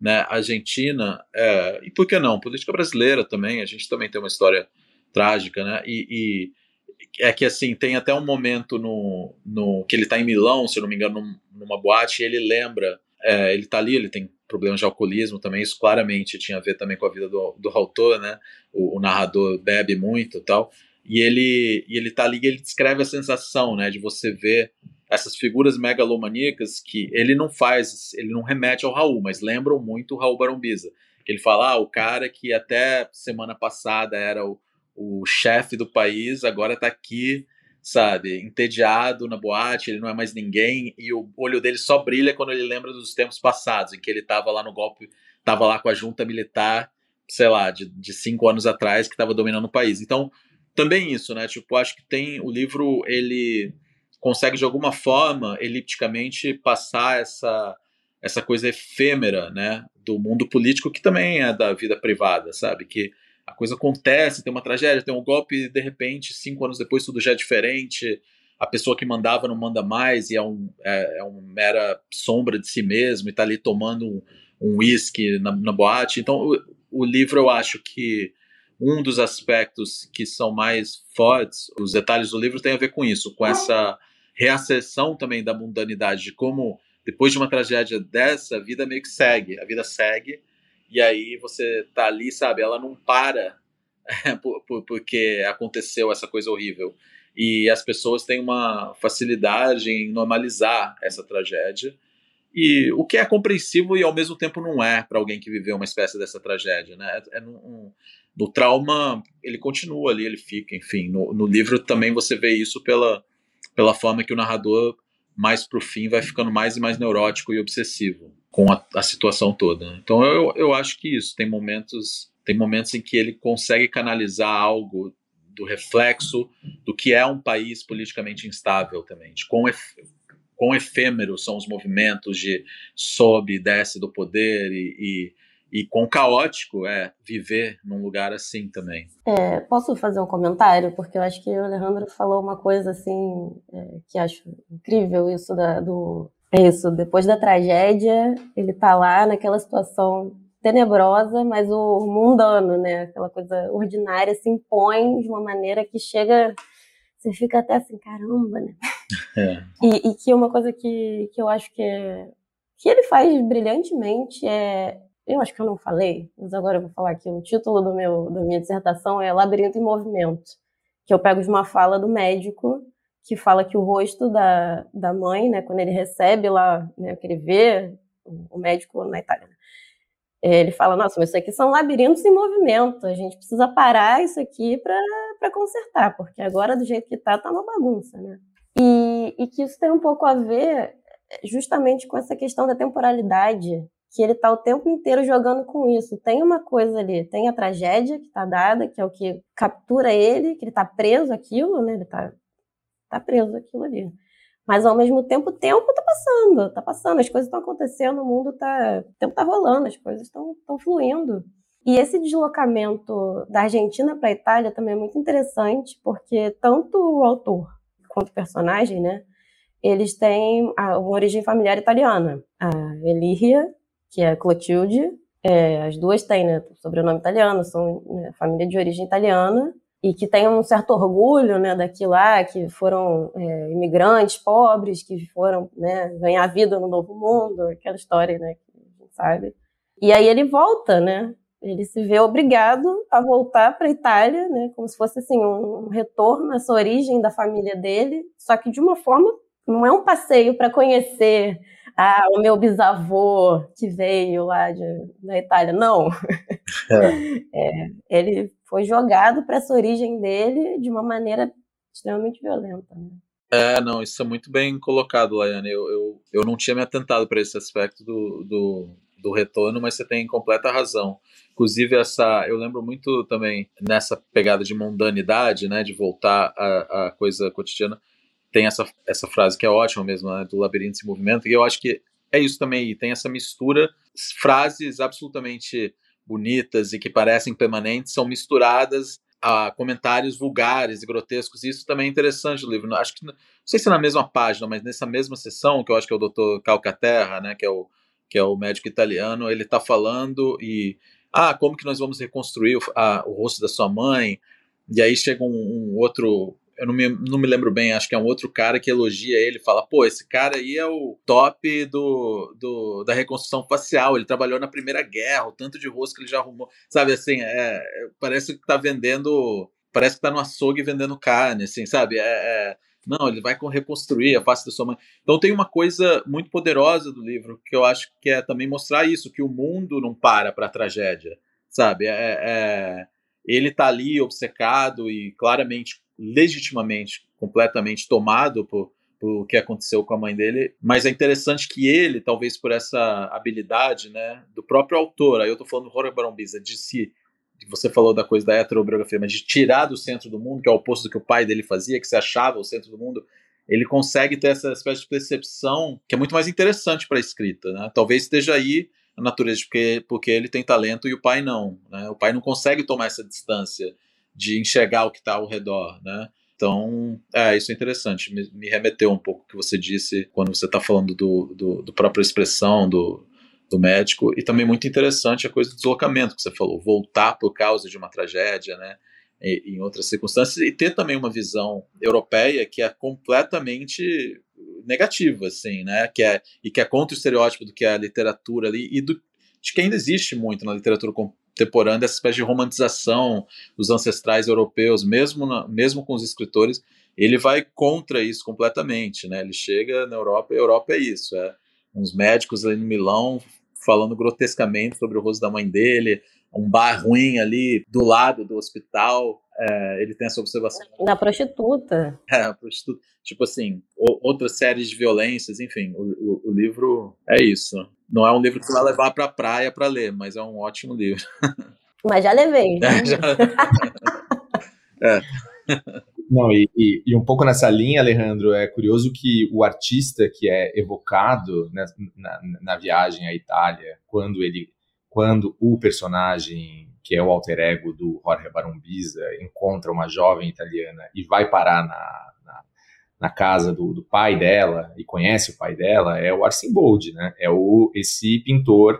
né, argentina, é, e por que não? Política brasileira também, a gente também tem uma história trágica, né? E, e é que assim, tem até um momento no, no que ele está em Milão, se eu não me engano, num, numa boate, e ele lembra, é, ele está ali, ele tem problemas de alcoolismo também, isso claramente tinha a ver também com a vida do, do autor, né? O, o narrador bebe muito e tal. E ele, e ele tá ali e ele descreve a sensação, né, de você ver essas figuras megalomaníacas que ele não faz, ele não remete ao Raul, mas lembram muito o Raul Barombiza. Ele fala, ah, o cara que até semana passada era o, o chefe do país, agora está aqui, sabe, entediado na boate, ele não é mais ninguém, e o olho dele só brilha quando ele lembra dos tempos passados, em que ele estava lá no golpe, estava lá com a junta militar, sei lá, de, de cinco anos atrás, que estava dominando o país. Então, também isso, né? Tipo, acho que tem o livro, ele consegue de alguma forma, elipticamente, passar essa, essa coisa efêmera, né, do mundo político que também é da vida privada, sabe? Que a coisa acontece, tem uma tragédia, tem um golpe, de repente, cinco anos depois, tudo já é diferente. A pessoa que mandava não manda mais e é, um, é, é uma mera sombra de si mesmo e está ali tomando um uísque na, na, boate. Então, o, o livro, eu acho que um dos aspectos que são mais fortes, os detalhes do livro tem a ver com isso, com essa reacessão também da mundanidade, de como depois de uma tragédia dessa, a vida meio que segue, a vida segue, e aí você tá ali, sabe, ela não para por, por, porque aconteceu essa coisa horrível. E as pessoas têm uma facilidade em normalizar essa tragédia, e o que é compreensível e ao mesmo tempo não é para alguém que viveu uma espécie dessa tragédia, né? É, é um, no trauma ele continua ali, ele fica, enfim. No, no livro também você vê isso pela pela forma que o narrador, mais pro fim, vai ficando mais e mais neurótico e obsessivo com a, a situação toda. Né? Então eu, eu acho que isso, tem momentos, tem momentos em que ele consegue canalizar algo do reflexo do que é um país politicamente instável também, de quão, ef, quão efêmeros são os movimentos de sobe e desce do poder e, e e quão caótico é viver num lugar assim também. É, posso fazer um comentário? Porque eu acho que o Alejandro falou uma coisa assim é, que acho incrível isso da, do. É isso, depois da tragédia, ele tá lá naquela situação tenebrosa, mas o mundano, né? Aquela coisa ordinária se impõe de uma maneira que chega. Você fica até assim, caramba, né? É. E, e que uma coisa que, que eu acho que, é, que ele faz brilhantemente é eu acho que eu não falei, mas agora eu vou falar aqui. O título do meu, da minha dissertação é Labirinto em Movimento, que eu pego de uma fala do médico que fala que o rosto da, da mãe, né, quando ele recebe lá, né, que ele vê o médico na Itália, né, ele fala, nossa, mas isso aqui são labirintos em movimento, a gente precisa parar isso aqui para consertar, porque agora do jeito que está, está uma bagunça, né? E, e que isso tem um pouco a ver justamente com essa questão da temporalidade que ele está o tempo inteiro jogando com isso. Tem uma coisa ali, tem a tragédia que está dada, que é o que captura ele, que ele está preso aquilo, né? Ele está tá preso aquilo ali. Mas ao mesmo tempo, o tempo está passando, está passando, as coisas estão acontecendo, o mundo está, o tempo está rolando, as coisas estão fluindo. E esse deslocamento da Argentina para a Itália também é muito interessante, porque tanto o autor quanto o personagem, né, eles têm uma origem familiar italiana. A Elíria que é Clotilde. É, as duas têm né, sobrenome italiano, são né, família de origem italiana e que tem um certo orgulho né, daquilo lá, que foram é, imigrantes pobres, que foram né, ganhar vida no novo mundo, aquela história né, que a gente sabe. E aí ele volta, né? Ele se vê obrigado a voltar para a Itália, né, como se fosse assim um retorno essa origem da família dele, só que de uma forma não é um passeio para conhecer ah, o meu bisavô que veio lá de, da Itália. Não. É. É, ele foi jogado para essa origem dele de uma maneira extremamente violenta. Né? É, não, isso é muito bem colocado, Laiane. Eu, eu, eu não tinha me atentado para esse aspecto do, do, do retorno, mas você tem completa razão. Inclusive, essa, eu lembro muito também nessa pegada de mundanidade, né, de voltar à, à coisa cotidiana, tem essa, essa frase que é ótima mesmo, né, do labirinto em movimento, e eu acho que é isso também, tem essa mistura, frases absolutamente bonitas e que parecem permanentes são misturadas a comentários vulgares e grotescos. Isso também é interessante no livro. Acho que não sei se é na mesma página, mas nessa mesma sessão que eu acho que é o Dr. Calcaterra, né, que é o que é o médico italiano, ele está falando e ah, como que nós vamos reconstruir o, a, o rosto da sua mãe? E aí chega um, um outro eu não me, não me lembro bem, acho que é um outro cara que elogia ele, fala, pô, esse cara aí é o top do, do da reconstrução facial, ele trabalhou na Primeira Guerra, o tanto de rosto que ele já arrumou, sabe, assim, é, parece que tá vendendo, parece que tá no açougue vendendo carne, assim, sabe, é, é não, ele vai reconstruir a face da sua mãe. Então tem uma coisa muito poderosa do livro que eu acho que é também mostrar isso, que o mundo não para para tragédia, sabe? É, é, ele tá ali obcecado e claramente legitimamente, completamente tomado por, por o que aconteceu com a mãe dele, mas é interessante que ele, talvez por essa habilidade, né, do próprio autor, aí eu tô falando do Jorge Barombiza, de se você falou da coisa da heterobiografia, mas de tirar do centro do mundo, que é o oposto do que o pai dele fazia, que se achava o centro do mundo, ele consegue ter essa espécie de percepção que é muito mais interessante para a escrita, né? Talvez esteja aí a natureza, porque, porque ele tem talento e o pai não, né? O pai não consegue tomar essa distância de enxergar o que está ao redor, né? Então, é, isso é interessante. Me, me remeteu um pouco o que você disse quando você está falando do, do, do, própria expressão do, do médico. E também muito interessante a coisa do deslocamento que você falou, voltar por causa de uma tragédia, né? E, em outras circunstâncias, e ter também uma visão europeia que é completamente negativa, assim, né? Que é, e que é contra o estereótipo do que é a literatura ali, e do, de que ainda existe muito na literatura contemporânea essa espécie de romantização dos ancestrais europeus, mesmo, na, mesmo com os escritores, ele vai contra isso completamente, né? Ele chega na Europa e a Europa é isso, é uns médicos ali no Milão falando grotescamente sobre o rosto da mãe dele, um bar ruim ali do lado do hospital, é, ele tem essa observação. Da prostituta. É, a prostituta. Tipo assim, outras séries de violências, enfim, o, o, o, livro é isso. Não é um livro que você vai levar pra praia para ler, mas é um ótimo livro. Mas já levei. É, já... é. Não, e, e, e, um pouco nessa linha, Alejandro, é curioso que o artista que é evocado na, na, na viagem à Itália, quando ele, quando o personagem que é o alter ego do Jorge Barombiza, encontra uma jovem italiana e vai parar na, na, na casa do, do, pai dela e conhece o pai dela, é o Arcimboldi, né? É o, esse pintor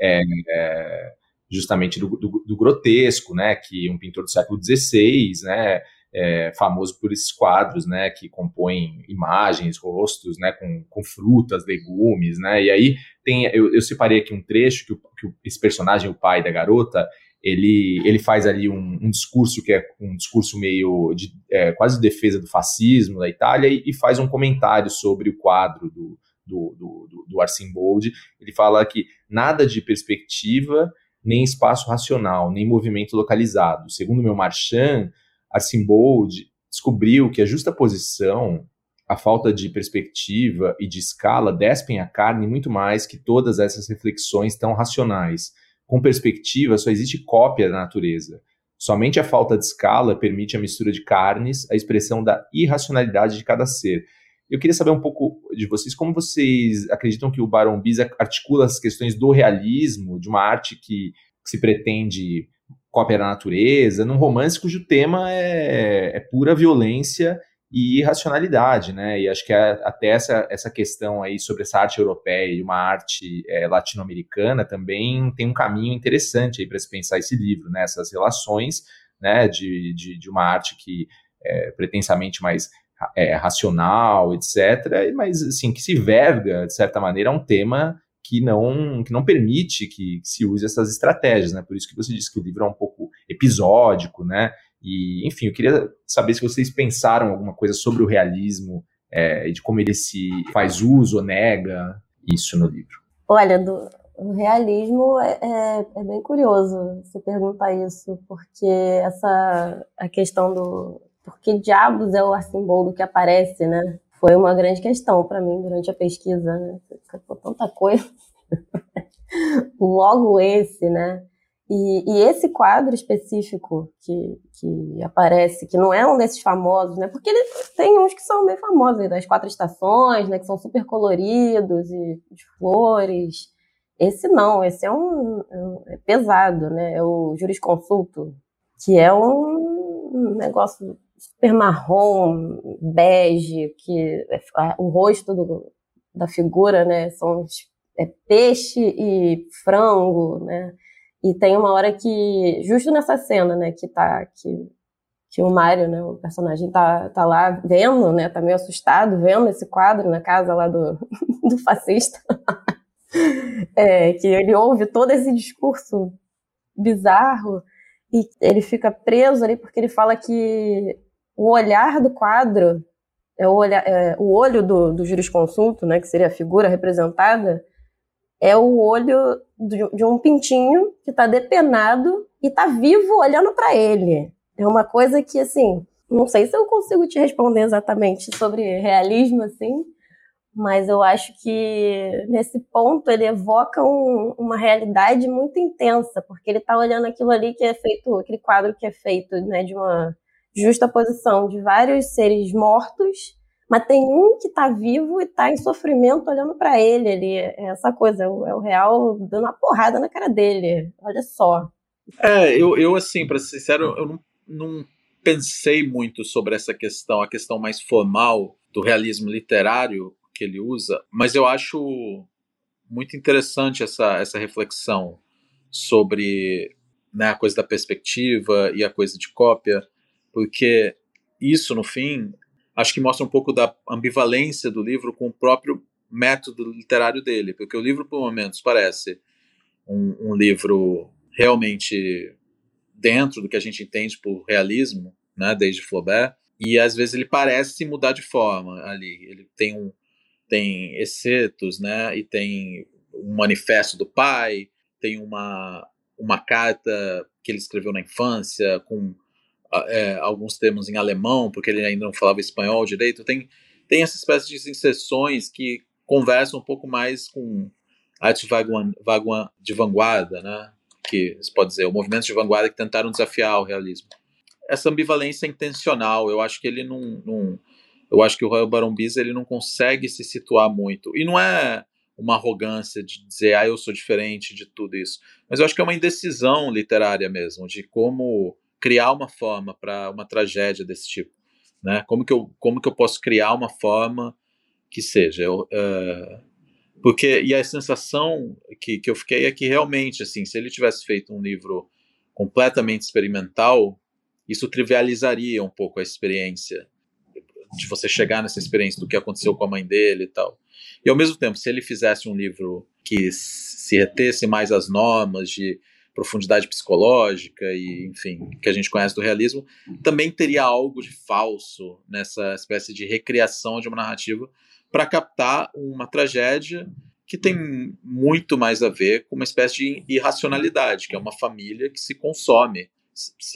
é, é, justamente do, do, do, grotesco, né? Que um pintor do século XVI, né? É, famoso por esses quadros, né, que compõem imagens, rostos, né, com, com frutas, legumes, né, e aí tem, eu, eu separei aqui um trecho que, o, que esse personagem, o pai da garota, ele, ele faz ali um, um, discurso que é um discurso meio de é, quase defesa do fascismo da Itália e, e, faz um comentário sobre o quadro do, do, do, do, Arcimboldi. Ele fala que nada de perspectiva, nem espaço racional, nem movimento localizado. Segundo meu Marchand, Arcimboldi descobriu que a justa posição, a falta de perspectiva e de escala despem a carne muito mais que todas essas reflexões tão racionais com perspectiva, só existe cópia da natureza. Somente a falta de escala permite a mistura de carnes, a expressão da irracionalidade de cada ser. Eu queria saber um pouco de vocês, como vocês acreditam que o Baron Biza articula as questões do realismo, de uma arte que se pretende cópia da natureza, num romance cujo tema é, é pura violência e irracionalidade, né? E acho que até essa, essa questão aí sobre essa arte europeia e uma arte é, latino-americana também tem um caminho interessante aí para se pensar esse livro, né? Essas relações, né? De, de, de uma arte que é pretensamente mais é, racional, etc. Mas assim que se verga de certa maneira a um tema que não que não permite que, se use essas estratégias, né? Por isso que você disse que o livro é um pouco episódico, né? E, enfim, eu queria saber se vocês pensaram alguma coisa sobre o realismo é, e de como ele se faz uso ou nega isso no livro. Olha, do, o realismo é, é, é, bem curioso você perguntar isso, porque essa a questão do por que diabos é o Arcimboldo que aparece, né? Foi uma grande questão para mim durante a pesquisa, né? Ficou tanta coisa. logo esse, né? E, e, esse quadro específico que, que aparece, que não é um desses famosos, né? Porque ele tem uns que são bem famosos, das quatro estações, né? Que são super coloridos e de flores. Esse não, esse é um, é pesado, né? É o jurisconsulto, que é um negócio super marrom, bege, que é, o rosto do, da figura, né? São é peixe e frango, né? E tem uma hora que, justo nessa cena, né, que tá, que, que o Mário, né, o personagem tá, tá lá vendo, né, tá meio assustado vendo esse quadro na casa lá do, do fascista. é, que ele ouve todo esse discurso bizarro e ele fica preso ali porque ele fala que o olhar do quadro é o, é, o olho do, do jurisconsulto, né, que seria a figura representada, é o olho de um pintinho que está depenado e está vivo olhando para ele. É uma coisa que, assim, não sei se eu consigo te responder exatamente sobre realismo, assim, mas eu acho que nesse ponto ele evoca um, uma realidade muito intensa, porque ele está olhando aquilo ali que é feito, aquele quadro que é feito né, de uma justa posição de vários seres mortos mas tem um que está vivo e está em sofrimento olhando para ele. Ele é essa coisa, é o, é o, real dando uma porrada na cara dele. Olha só. É, eu, eu assim, para ser sincero, eu não, não pensei muito sobre essa questão, a questão mais formal do realismo literário que ele usa, mas eu acho muito interessante essa, essa reflexão sobre né, a coisa da perspectiva e a coisa de cópia, porque isso, no fim, acho que mostra um pouco da ambivalência do livro com o próprio método literário dele, porque o livro, por momentos, parece um, um livro realmente dentro do que a gente entende por realismo, né, desde Flaubert, e às vezes ele parece mudar de forma ali. Ele tem um tem excetos, né, e tem um manifesto do pai, tem uma uma carta que ele escreveu na infância com é, alguns termos em alemão, porque ele ainda não falava espanhol direito. Tem, tem essa espécie de inserções que conversam um pouco mais com arte de vanguarda, né? que se pode dizer, o movimento de vanguarda que tentaram desafiar o realismo. Essa ambivalência é intencional, eu acho que ele não, não eu acho que o Royal Baron Bisa ele não consegue se situar muito. E não é uma arrogância de dizer, ah, eu sou diferente de tudo isso. Mas eu acho que é uma indecisão literária mesmo, de como criar uma forma para uma tragédia desse tipo, né? Como que eu como que eu posso criar uma forma que seja eu, uh, porque e a sensação que, que eu fiquei é que realmente assim se ele tivesse feito um livro completamente experimental isso trivializaria um pouco a experiência de você chegar nessa experiência do que aconteceu com a mãe dele e tal e ao mesmo tempo se ele fizesse um livro que se retesse mais às normas de profundidade psicológica e, enfim, que a gente conhece do realismo, também teria algo de falso nessa espécie de recriação de uma narrativa para captar uma tragédia que tem muito mais a ver com uma espécie de irracionalidade, que é uma família que se consome,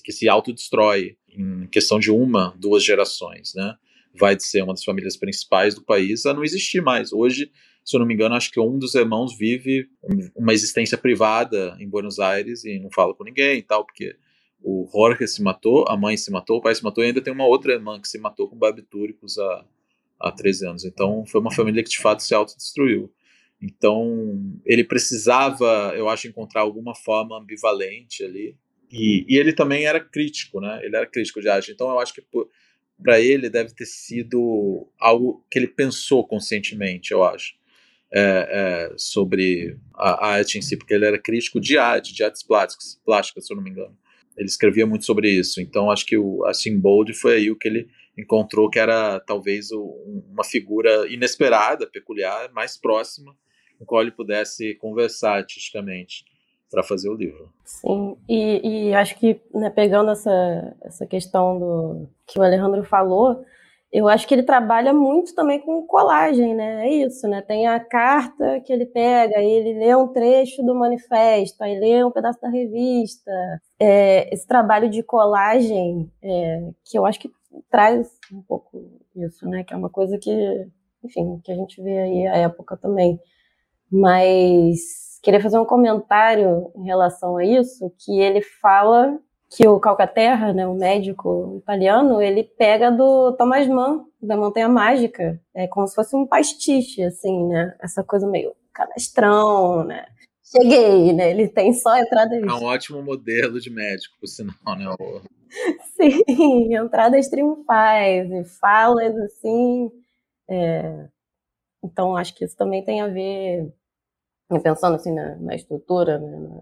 que se autodestrói em questão de uma, duas gerações, né? Vai de ser uma das famílias principais do país a não existir mais. Hoje se eu não me engano, acho que um dos irmãos vive uma existência privada em Buenos Aires e não fala com ninguém e tal, porque o Jorge se matou, a mãe se matou, o pai se matou e ainda tem uma outra irmã que se matou com barbitúricos há, há 13 anos. Então foi uma família que de fato se autodestruiu. Então ele precisava, eu acho, encontrar alguma forma ambivalente ali. E, e ele também era crítico, né? Ele era crítico de arte. Então eu acho que para ele deve ter sido algo que ele pensou conscientemente, eu acho é, é, sobre a, a, arte em si, porque ele era crítico de arte, de artes plásticas, plásticas, se eu não me engano. Ele escrevia muito sobre isso. Então, acho que o assim Bold foi aí o que ele encontrou que era talvez o, uma figura inesperada, peculiar, mais próxima, com qual ele pudesse conversar artisticamente para fazer o livro. Sim, e, e acho que né, pegando essa, essa questão do que o Alejandro falou, eu acho que ele trabalha muito também com colagem, né? É isso, né? Tem a carta que ele pega, ele lê um trecho do manifesto, aí lê um pedaço da revista. É, esse trabalho de colagem, é, que eu acho que traz um pouco isso, né? Que é uma coisa que, enfim, que a gente vê aí à época também. Mas queria fazer um comentário em relação a isso, que ele fala que o Calcaterra, né, o médico italiano, ele pega do Thomas Mann, da Montanha Mágica, é como se fosse um pastiche, assim, né, essa coisa meio canastrão, né, cheguei, né, ele tem só entrada... É um ótimo modelo de médico, por sinal, né, o... Sim, entradas triunfais e falas, assim, é... então acho que isso também tem a ver, pensando assim na, na estrutura, né, na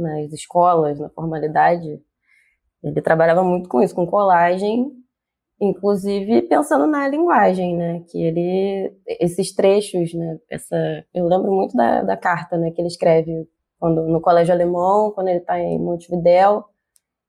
nas escolas, na formalidade, ele trabalhava muito com isso, com colagem, inclusive pensando na linguagem, né? Que ele, esses trechos, né? Essa, eu lembro muito da, da carta, né? Que ele escreve quando no colégio alemão, quando ele está em Montevidéu,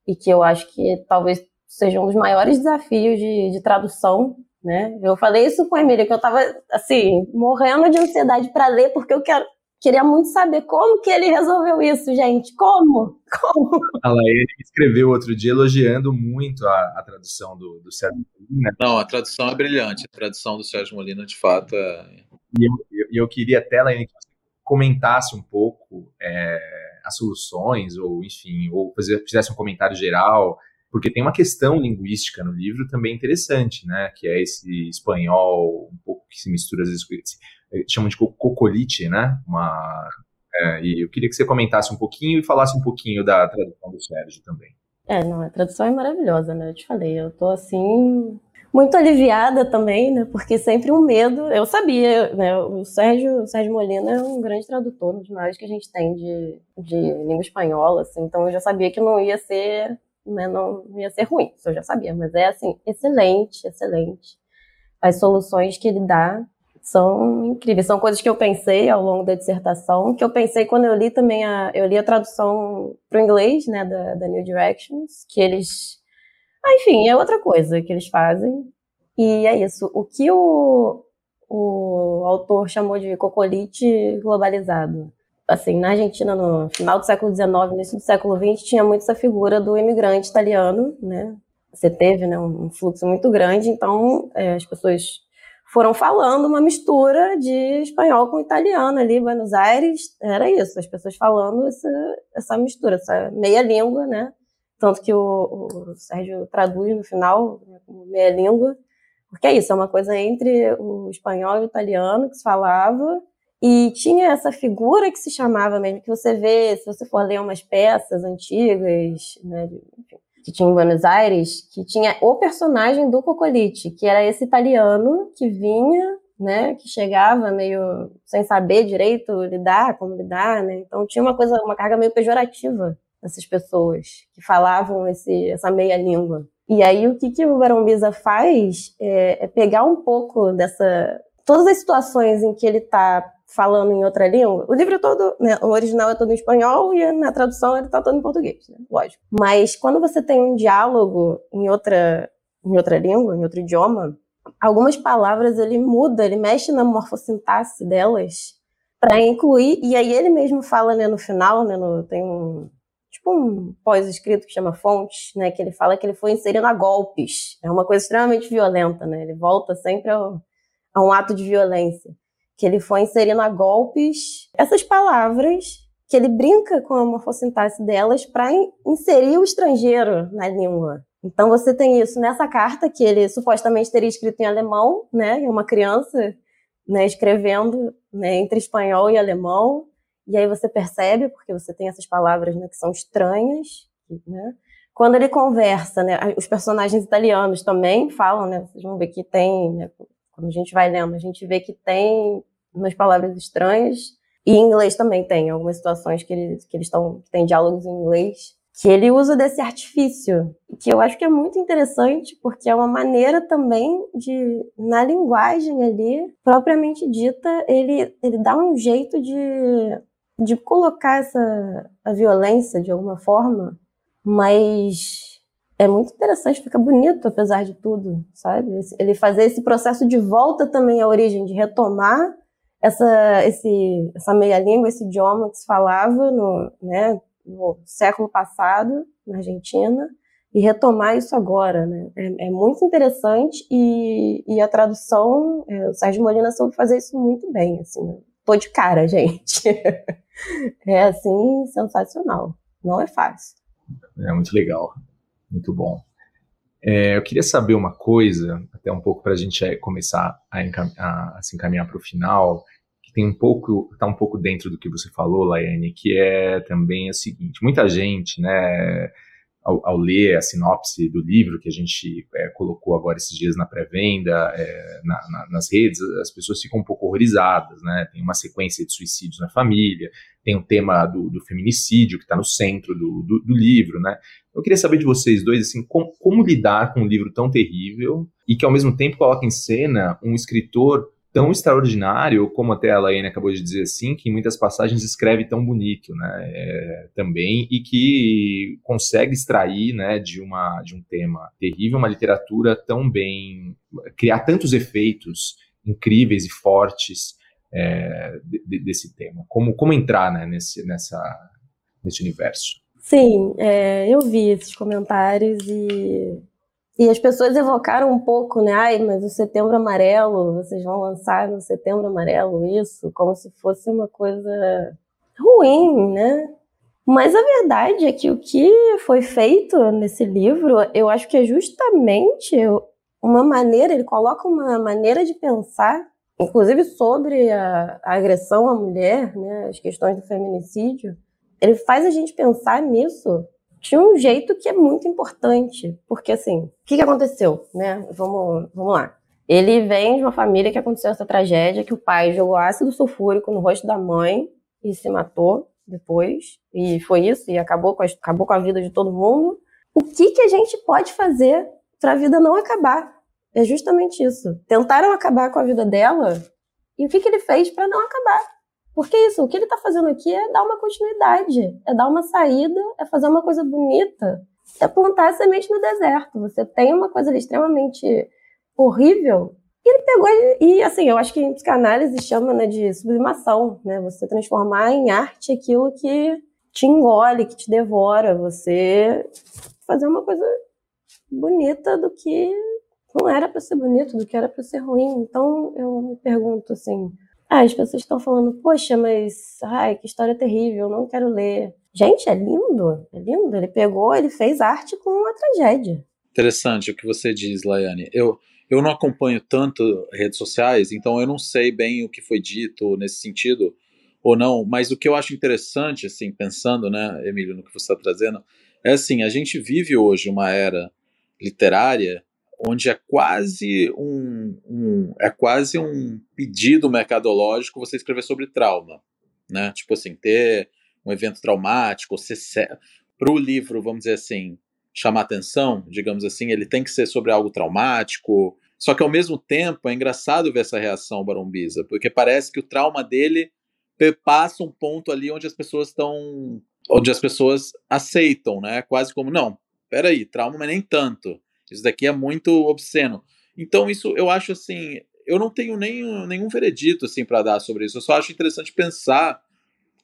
e que eu acho que talvez seja um dos maiores desafios de, de tradução, né? Eu falei isso com a Emília, que eu estava assim morrendo de ansiedade para ler, porque eu quero Queria muito saber como que ele resolveu isso, gente. Como? Como? A Laene escreveu outro dia elogiando muito a, a tradução do, do Sérgio Molina. Não, a tradução é brilhante. A tradução do Sérgio Molina, de fato, é... E eu, eu, eu queria até, Laene, que você comentasse um pouco é, as soluções, ou enfim, ou fizesse um comentário geral, porque tem uma questão linguística no livro também interessante, né? Que é esse espanhol um pouco que se mistura às vezes chamam de cocolite, né? Uma, é, e eu queria que você comentasse um pouquinho e falasse um pouquinho da tradução do Sérgio também. É, não, a tradução é maravilhosa, né? Eu te falei, eu tô assim muito aliviada também, né? Porque sempre um medo. Eu sabia, né? O Sérgio, o Sérgio Molina é um grande tradutor, um dos maiores que a gente tem de, de língua espanhola, assim. Então eu já sabia que não ia ser, né? Não ia ser ruim. Isso eu já sabia. Mas é assim, excelente, excelente. As soluções que ele dá são incríveis. São coisas que eu pensei ao longo da dissertação, que eu pensei quando eu li também a, eu li a tradução para o inglês, né, da, da New Directions, que eles, ah, enfim, é outra coisa que eles fazem. E é isso. O que o, o autor chamou de cocolite globalizado. Assim, na Argentina, no final do século XIX, início do século XX, tinha muito essa figura do imigrante italiano, né? Você teve né, um fluxo muito grande, então é, as pessoas foram falando uma mistura de espanhol com italiano ali, Buenos Aires, era isso, as pessoas falando essa, essa mistura, essa meia língua, né? Tanto que o, o Sérgio traduz no final né, como meia língua, porque é isso, é uma coisa entre o espanhol e o italiano que se falava, e tinha essa figura que se chamava mesmo, que você vê, se você for ler umas peças antigas, né, enfim, que tinha em Buenos Aires, que tinha o personagem do Cocolite, que era esse italiano que vinha, né, que chegava meio sem saber direito lidar, como lidar, né? Então tinha uma coisa, uma carga meio pejorativa dessas pessoas que falavam esse, essa meia língua. E aí o que, que o Barão Biza faz é, é pegar um pouco dessa todas as situações em que ele está falando em outra língua. O livro todo, né, o original é todo em espanhol e na tradução ele está todo em português, né, lógico. Mas quando você tem um diálogo em outra, em outra língua, em outro idioma, algumas palavras ele muda, ele mexe na morfossintaxe delas para incluir, e aí ele mesmo fala, né, no final, né, no, tem um tipo um pós-escrito que chama Fontes, né, que ele fala que ele foi inserindo a golpes. É uma coisa extremamente violenta, né? Ele volta sempre ao, a um ato de violência que ele foi inserindo a golpes essas palavras que ele brinca com a morfossintaxe delas para inserir o estrangeiro na língua. Então você tem isso nessa carta que ele supostamente teria escrito em alemão, né? É uma criança, né, escrevendo né, entre espanhol e alemão. E aí você percebe porque você tem essas palavras, né, que são estranhas, né? Quando ele conversa, né, os personagens italianos também falam, né? Vocês vão ver que tem, né, quando a gente vai lendo, a gente vê que tem umas palavras estranhas. E em inglês também tem algumas situações que, ele, que eles estão tem diálogos em inglês que ele usa desse artifício, que eu acho que é muito interessante, porque é uma maneira também de, na linguagem ali, propriamente dita, ele, ele dá um jeito de, de colocar essa a violência de alguma forma, mas é muito interessante, fica bonito apesar de tudo, sabe? Ele fazer esse processo de volta também à origem, de retomar essa, esse, essa meia-língua, esse idioma que se falava no, né, no século passado, na Argentina, e retomar isso agora, né? É, é muito interessante e, e a tradução, é, o Sérgio Molina soube fazer isso muito bem, assim, tô de cara, gente. É assim, sensacional. Não é fácil. É muito legal. Muito bom. É, eu queria saber uma coisa, até um pouco para a gente é, começar a, a, a se encaminhar para o final, que tem um pouco, está um pouco dentro do que você falou, Laiane, que é também o seguinte: muita gente, né, ao, ao, ler a sinopse do livro que a gente é, colocou agora esses dias na pré-venda, é, na, na, nas redes, as pessoas ficam um pouco horrorizadas, né? Tem uma sequência de suicídios na família, tem o tema do, do feminicídio que está no centro do, do, do, livro, né? Eu queria saber de vocês dois, assim, como, como lidar com um livro tão terrível e que ao mesmo tempo coloca em cena um escritor tão extraordinário, como até a Laine acabou de dizer assim, que em muitas passagens escreve tão bonito, né, é, também, e que consegue extrair, né, de, uma, de um tema terrível, uma literatura tão bem, criar tantos efeitos incríveis e fortes é, de, desse tema. Como, como entrar, né, nesse, nessa, nesse universo? Sim, é, eu vi esses comentários e e as pessoas evocaram um pouco, né? Ai, mas o Setembro Amarelo, vocês vão lançar no Setembro Amarelo isso, como se fosse uma coisa ruim, né? Mas a verdade é que o que foi feito nesse livro, eu acho que é justamente uma maneira, ele coloca uma maneira de pensar, inclusive sobre a, a agressão à mulher, né, as questões do feminicídio. Ele faz a gente pensar nisso de um jeito que é muito importante. Porque, assim, o que, que aconteceu, né? Vamos, vamos lá. Ele vem de uma família que aconteceu essa tragédia, que o pai jogou ácido sulfúrico no rosto da mãe e se matou depois. E foi isso, e acabou com a, acabou com a vida de todo mundo. O que, que a gente pode fazer para a vida não acabar? É justamente isso. Tentaram acabar com a vida dela, e o que, que ele fez para não acabar? Porque isso, o que ele está fazendo aqui é dar uma continuidade, é dar uma saída, é fazer uma coisa bonita, é plantar semente no deserto. Você tem uma coisa ali extremamente horrível, e ele pegou e, assim, eu acho que em psicanálise chama né, de sublimação, né? Você transformar em arte aquilo que te engole, que te devora, você fazer uma coisa bonita do que não era para ser bonito, do que era para ser ruim. Então eu me pergunto assim, ah, as pessoas estão falando, poxa, mas ai, que história terrível, não quero ler. Gente, é lindo, é lindo. Ele pegou, ele fez arte com uma tragédia. Interessante o que você diz, Laiane. Eu, eu não acompanho tanto redes sociais, então eu não sei bem o que foi dito nesse sentido ou não, mas o que eu acho interessante, assim, pensando, né, Emílio, no que você está trazendo, é assim, a gente vive hoje uma era literária onde é quase um, um, é quase um pedido mercadológico você escrever sobre trauma, né? Tipo assim, ter um evento traumático, para o livro, vamos dizer assim, chamar atenção, digamos assim, ele tem que ser sobre algo traumático. Só que ao mesmo tempo é engraçado ver essa reação Barombiza, porque parece que o trauma dele passa um ponto ali onde as pessoas estão, onde as pessoas aceitam, né? Quase como não, peraí, trauma, mas nem tanto. Isso daqui é muito obsceno. Então, isso eu acho assim. Eu não tenho nem, nenhum veredito assim para dar sobre isso. Eu só acho interessante pensar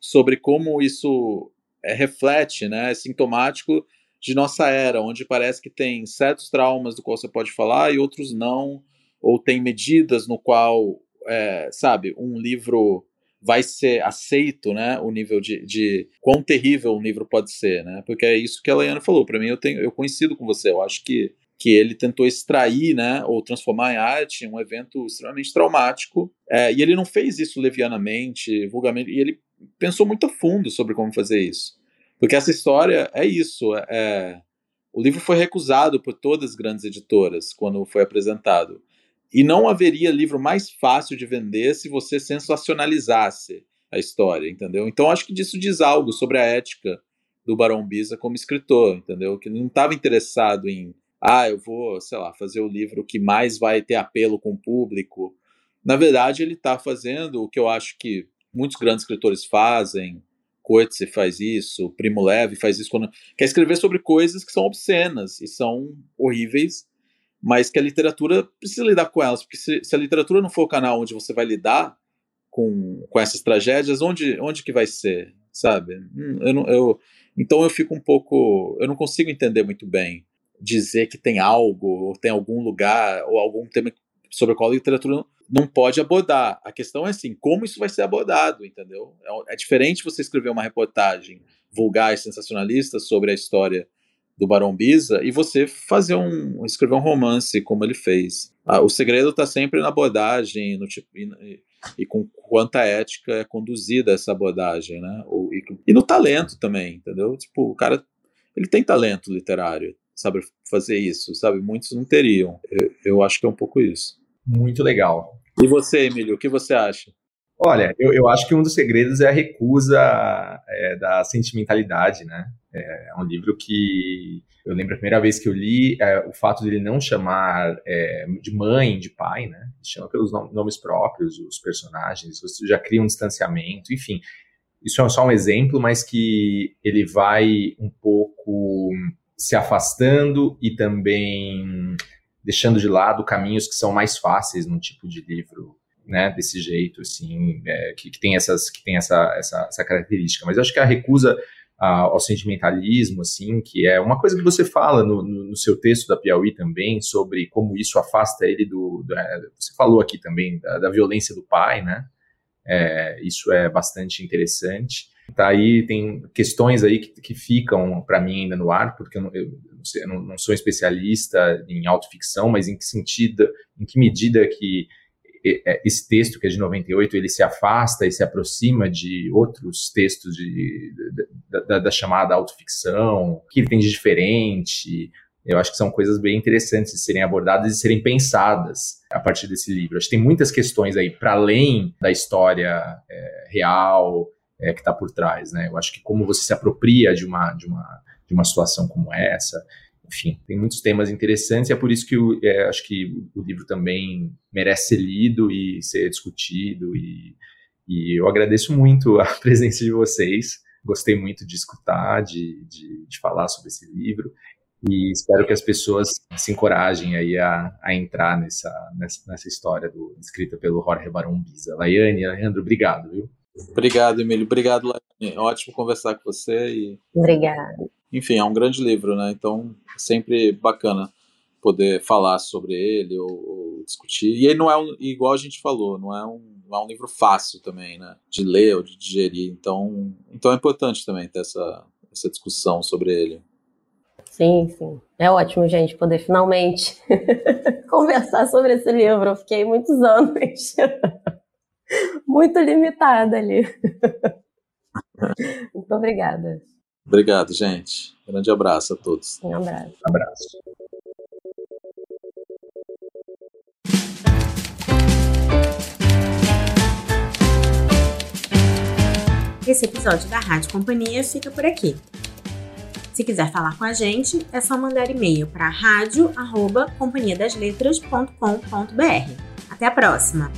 sobre como isso é, reflete, né, é sintomático de nossa era, onde parece que tem certos traumas do qual você pode falar e outros não, ou tem medidas no qual, é, sabe, um livro vai ser aceito, né, o nível de, de quão terrível um livro pode ser, né, porque é isso que a Leana falou, para mim eu tenho, eu coincido com você, eu acho que que ele tentou extrair, né, ou transformar em arte um evento extremamente traumático. É, e ele não fez isso levianamente, vulgarmente, e ele pensou muito a fundo sobre como fazer isso. Porque essa história é isso. É, é, o livro foi recusado por todas as grandes editoras quando foi apresentado. E não haveria livro mais fácil de vender se você sensacionalizasse a história, entendeu? Então acho que disso diz algo sobre a ética do Barão Biza como escritor, entendeu? Que não estava interessado em ah, eu vou, sei lá, fazer o livro que mais vai ter apelo com o público. Na verdade, ele está fazendo o que eu acho que muitos grandes escritores fazem. Coetzee faz isso, Primo Levi faz isso quando quer escrever sobre coisas que são obscenas e são horríveis, mas que a literatura precisa lidar com elas, porque se, se a literatura não for o canal onde você vai lidar com, com essas tragédias, onde, onde que vai ser, sabe? Hum, eu, não, eu, então eu fico um pouco, eu não consigo entender muito bem dizer que tem algo, ou tem algum lugar, ou algum tema sobre a qual a literatura não pode abordar. A questão é assim, como isso vai ser abordado, entendeu? É, é diferente você escrever uma reportagem vulgar e sensacionalista sobre a história do Barão Biza e você fazer um escrever um romance como ele fez. Ah, o segredo está sempre na abordagem, no tipo e, e, com quanta ética é conduzida essa abordagem, né? O, e, e, no talento também, entendeu? Tipo, o cara ele tem talento literário, sabe fazer isso, sabe? Muitos não teriam. Eu, eu acho que é um pouco isso. Muito legal. E você, Emílio, o que você acha? Olha, eu, eu acho que um dos segredos é a recusa é, da sentimentalidade, né? É, é um livro que eu lembro a primeira vez que eu li, é, o fato dele não chamar é, de mãe, de pai, né? Ele chama pelos nomes próprios, os personagens, você já cria um distanciamento, enfim. Isso é só um exemplo, mas que ele vai um pouco se afastando e também deixando de lado caminhos que são mais fáceis num tipo de livro né, desse jeito, assim, é, que, que, tem, essas, que tem essa, essa, essa característica. Mas acho que a recusa ao sentimentalismo, assim, que é uma coisa que você fala no, no, no, seu texto da Piauí também, sobre como isso afasta ele do. do é, você falou aqui também da, da, violência do pai, né? É, isso é bastante interessante. Tá aí, tem questões aí que, que ficam para mim ainda no ar, porque eu, não, eu, eu não, não sou especialista em autoficção, mas em que sentido, em que medida que é, esse texto, que é de 98, ele se afasta e se aproxima de outros textos de, da, da, da chamada autoficção, o que ele tem de diferente. Eu acho que são coisas bem interessantes de serem abordadas e serem pensadas a partir desse livro. Acho que tem muitas questões aí, para além da história é, real é, que está por trás. Né? Eu acho que como você se apropria de uma, de uma, de uma situação como essa, enfim, tem muitos temas interessantes e é por isso que eu é, acho que o livro também merece ser lido e ser discutido e, e eu agradeço muito a presença de vocês, gostei muito de escutar, de, de, de falar sobre esse livro e espero que as pessoas se encorajem aí a, a entrar nessa, nessa, nessa história do, escrita pelo Jorge Barão Biza. Laiane, Alejandro, obrigado, viu? Obrigado, Emílio. Obrigado, Laiane. Ótimo conversar com você. E... Obrigado enfim, é um grande livro, né? Então, é sempre bacana poder falar sobre ele ou, ou discutir. E ele não é um, igual a gente falou, não é um, não é um livro fácil também, né? De ler ou de digerir. Então, então é importante também ter essa, essa discussão sobre ele. Sim, sim. É ótimo, gente, poder finalmente conversar sobre esse livro. Eu fiquei muitos anos muito limitada ali. Muito obrigada. Obrigado, gente. Grande abraço a todos. Um abraço. Um abraço. Esse episódio da Rádio Companhia fica por aqui. Se quiser falar com a gente, é só mandar e-mail para rádio@companhiadasletras.com.br. Até a próxima!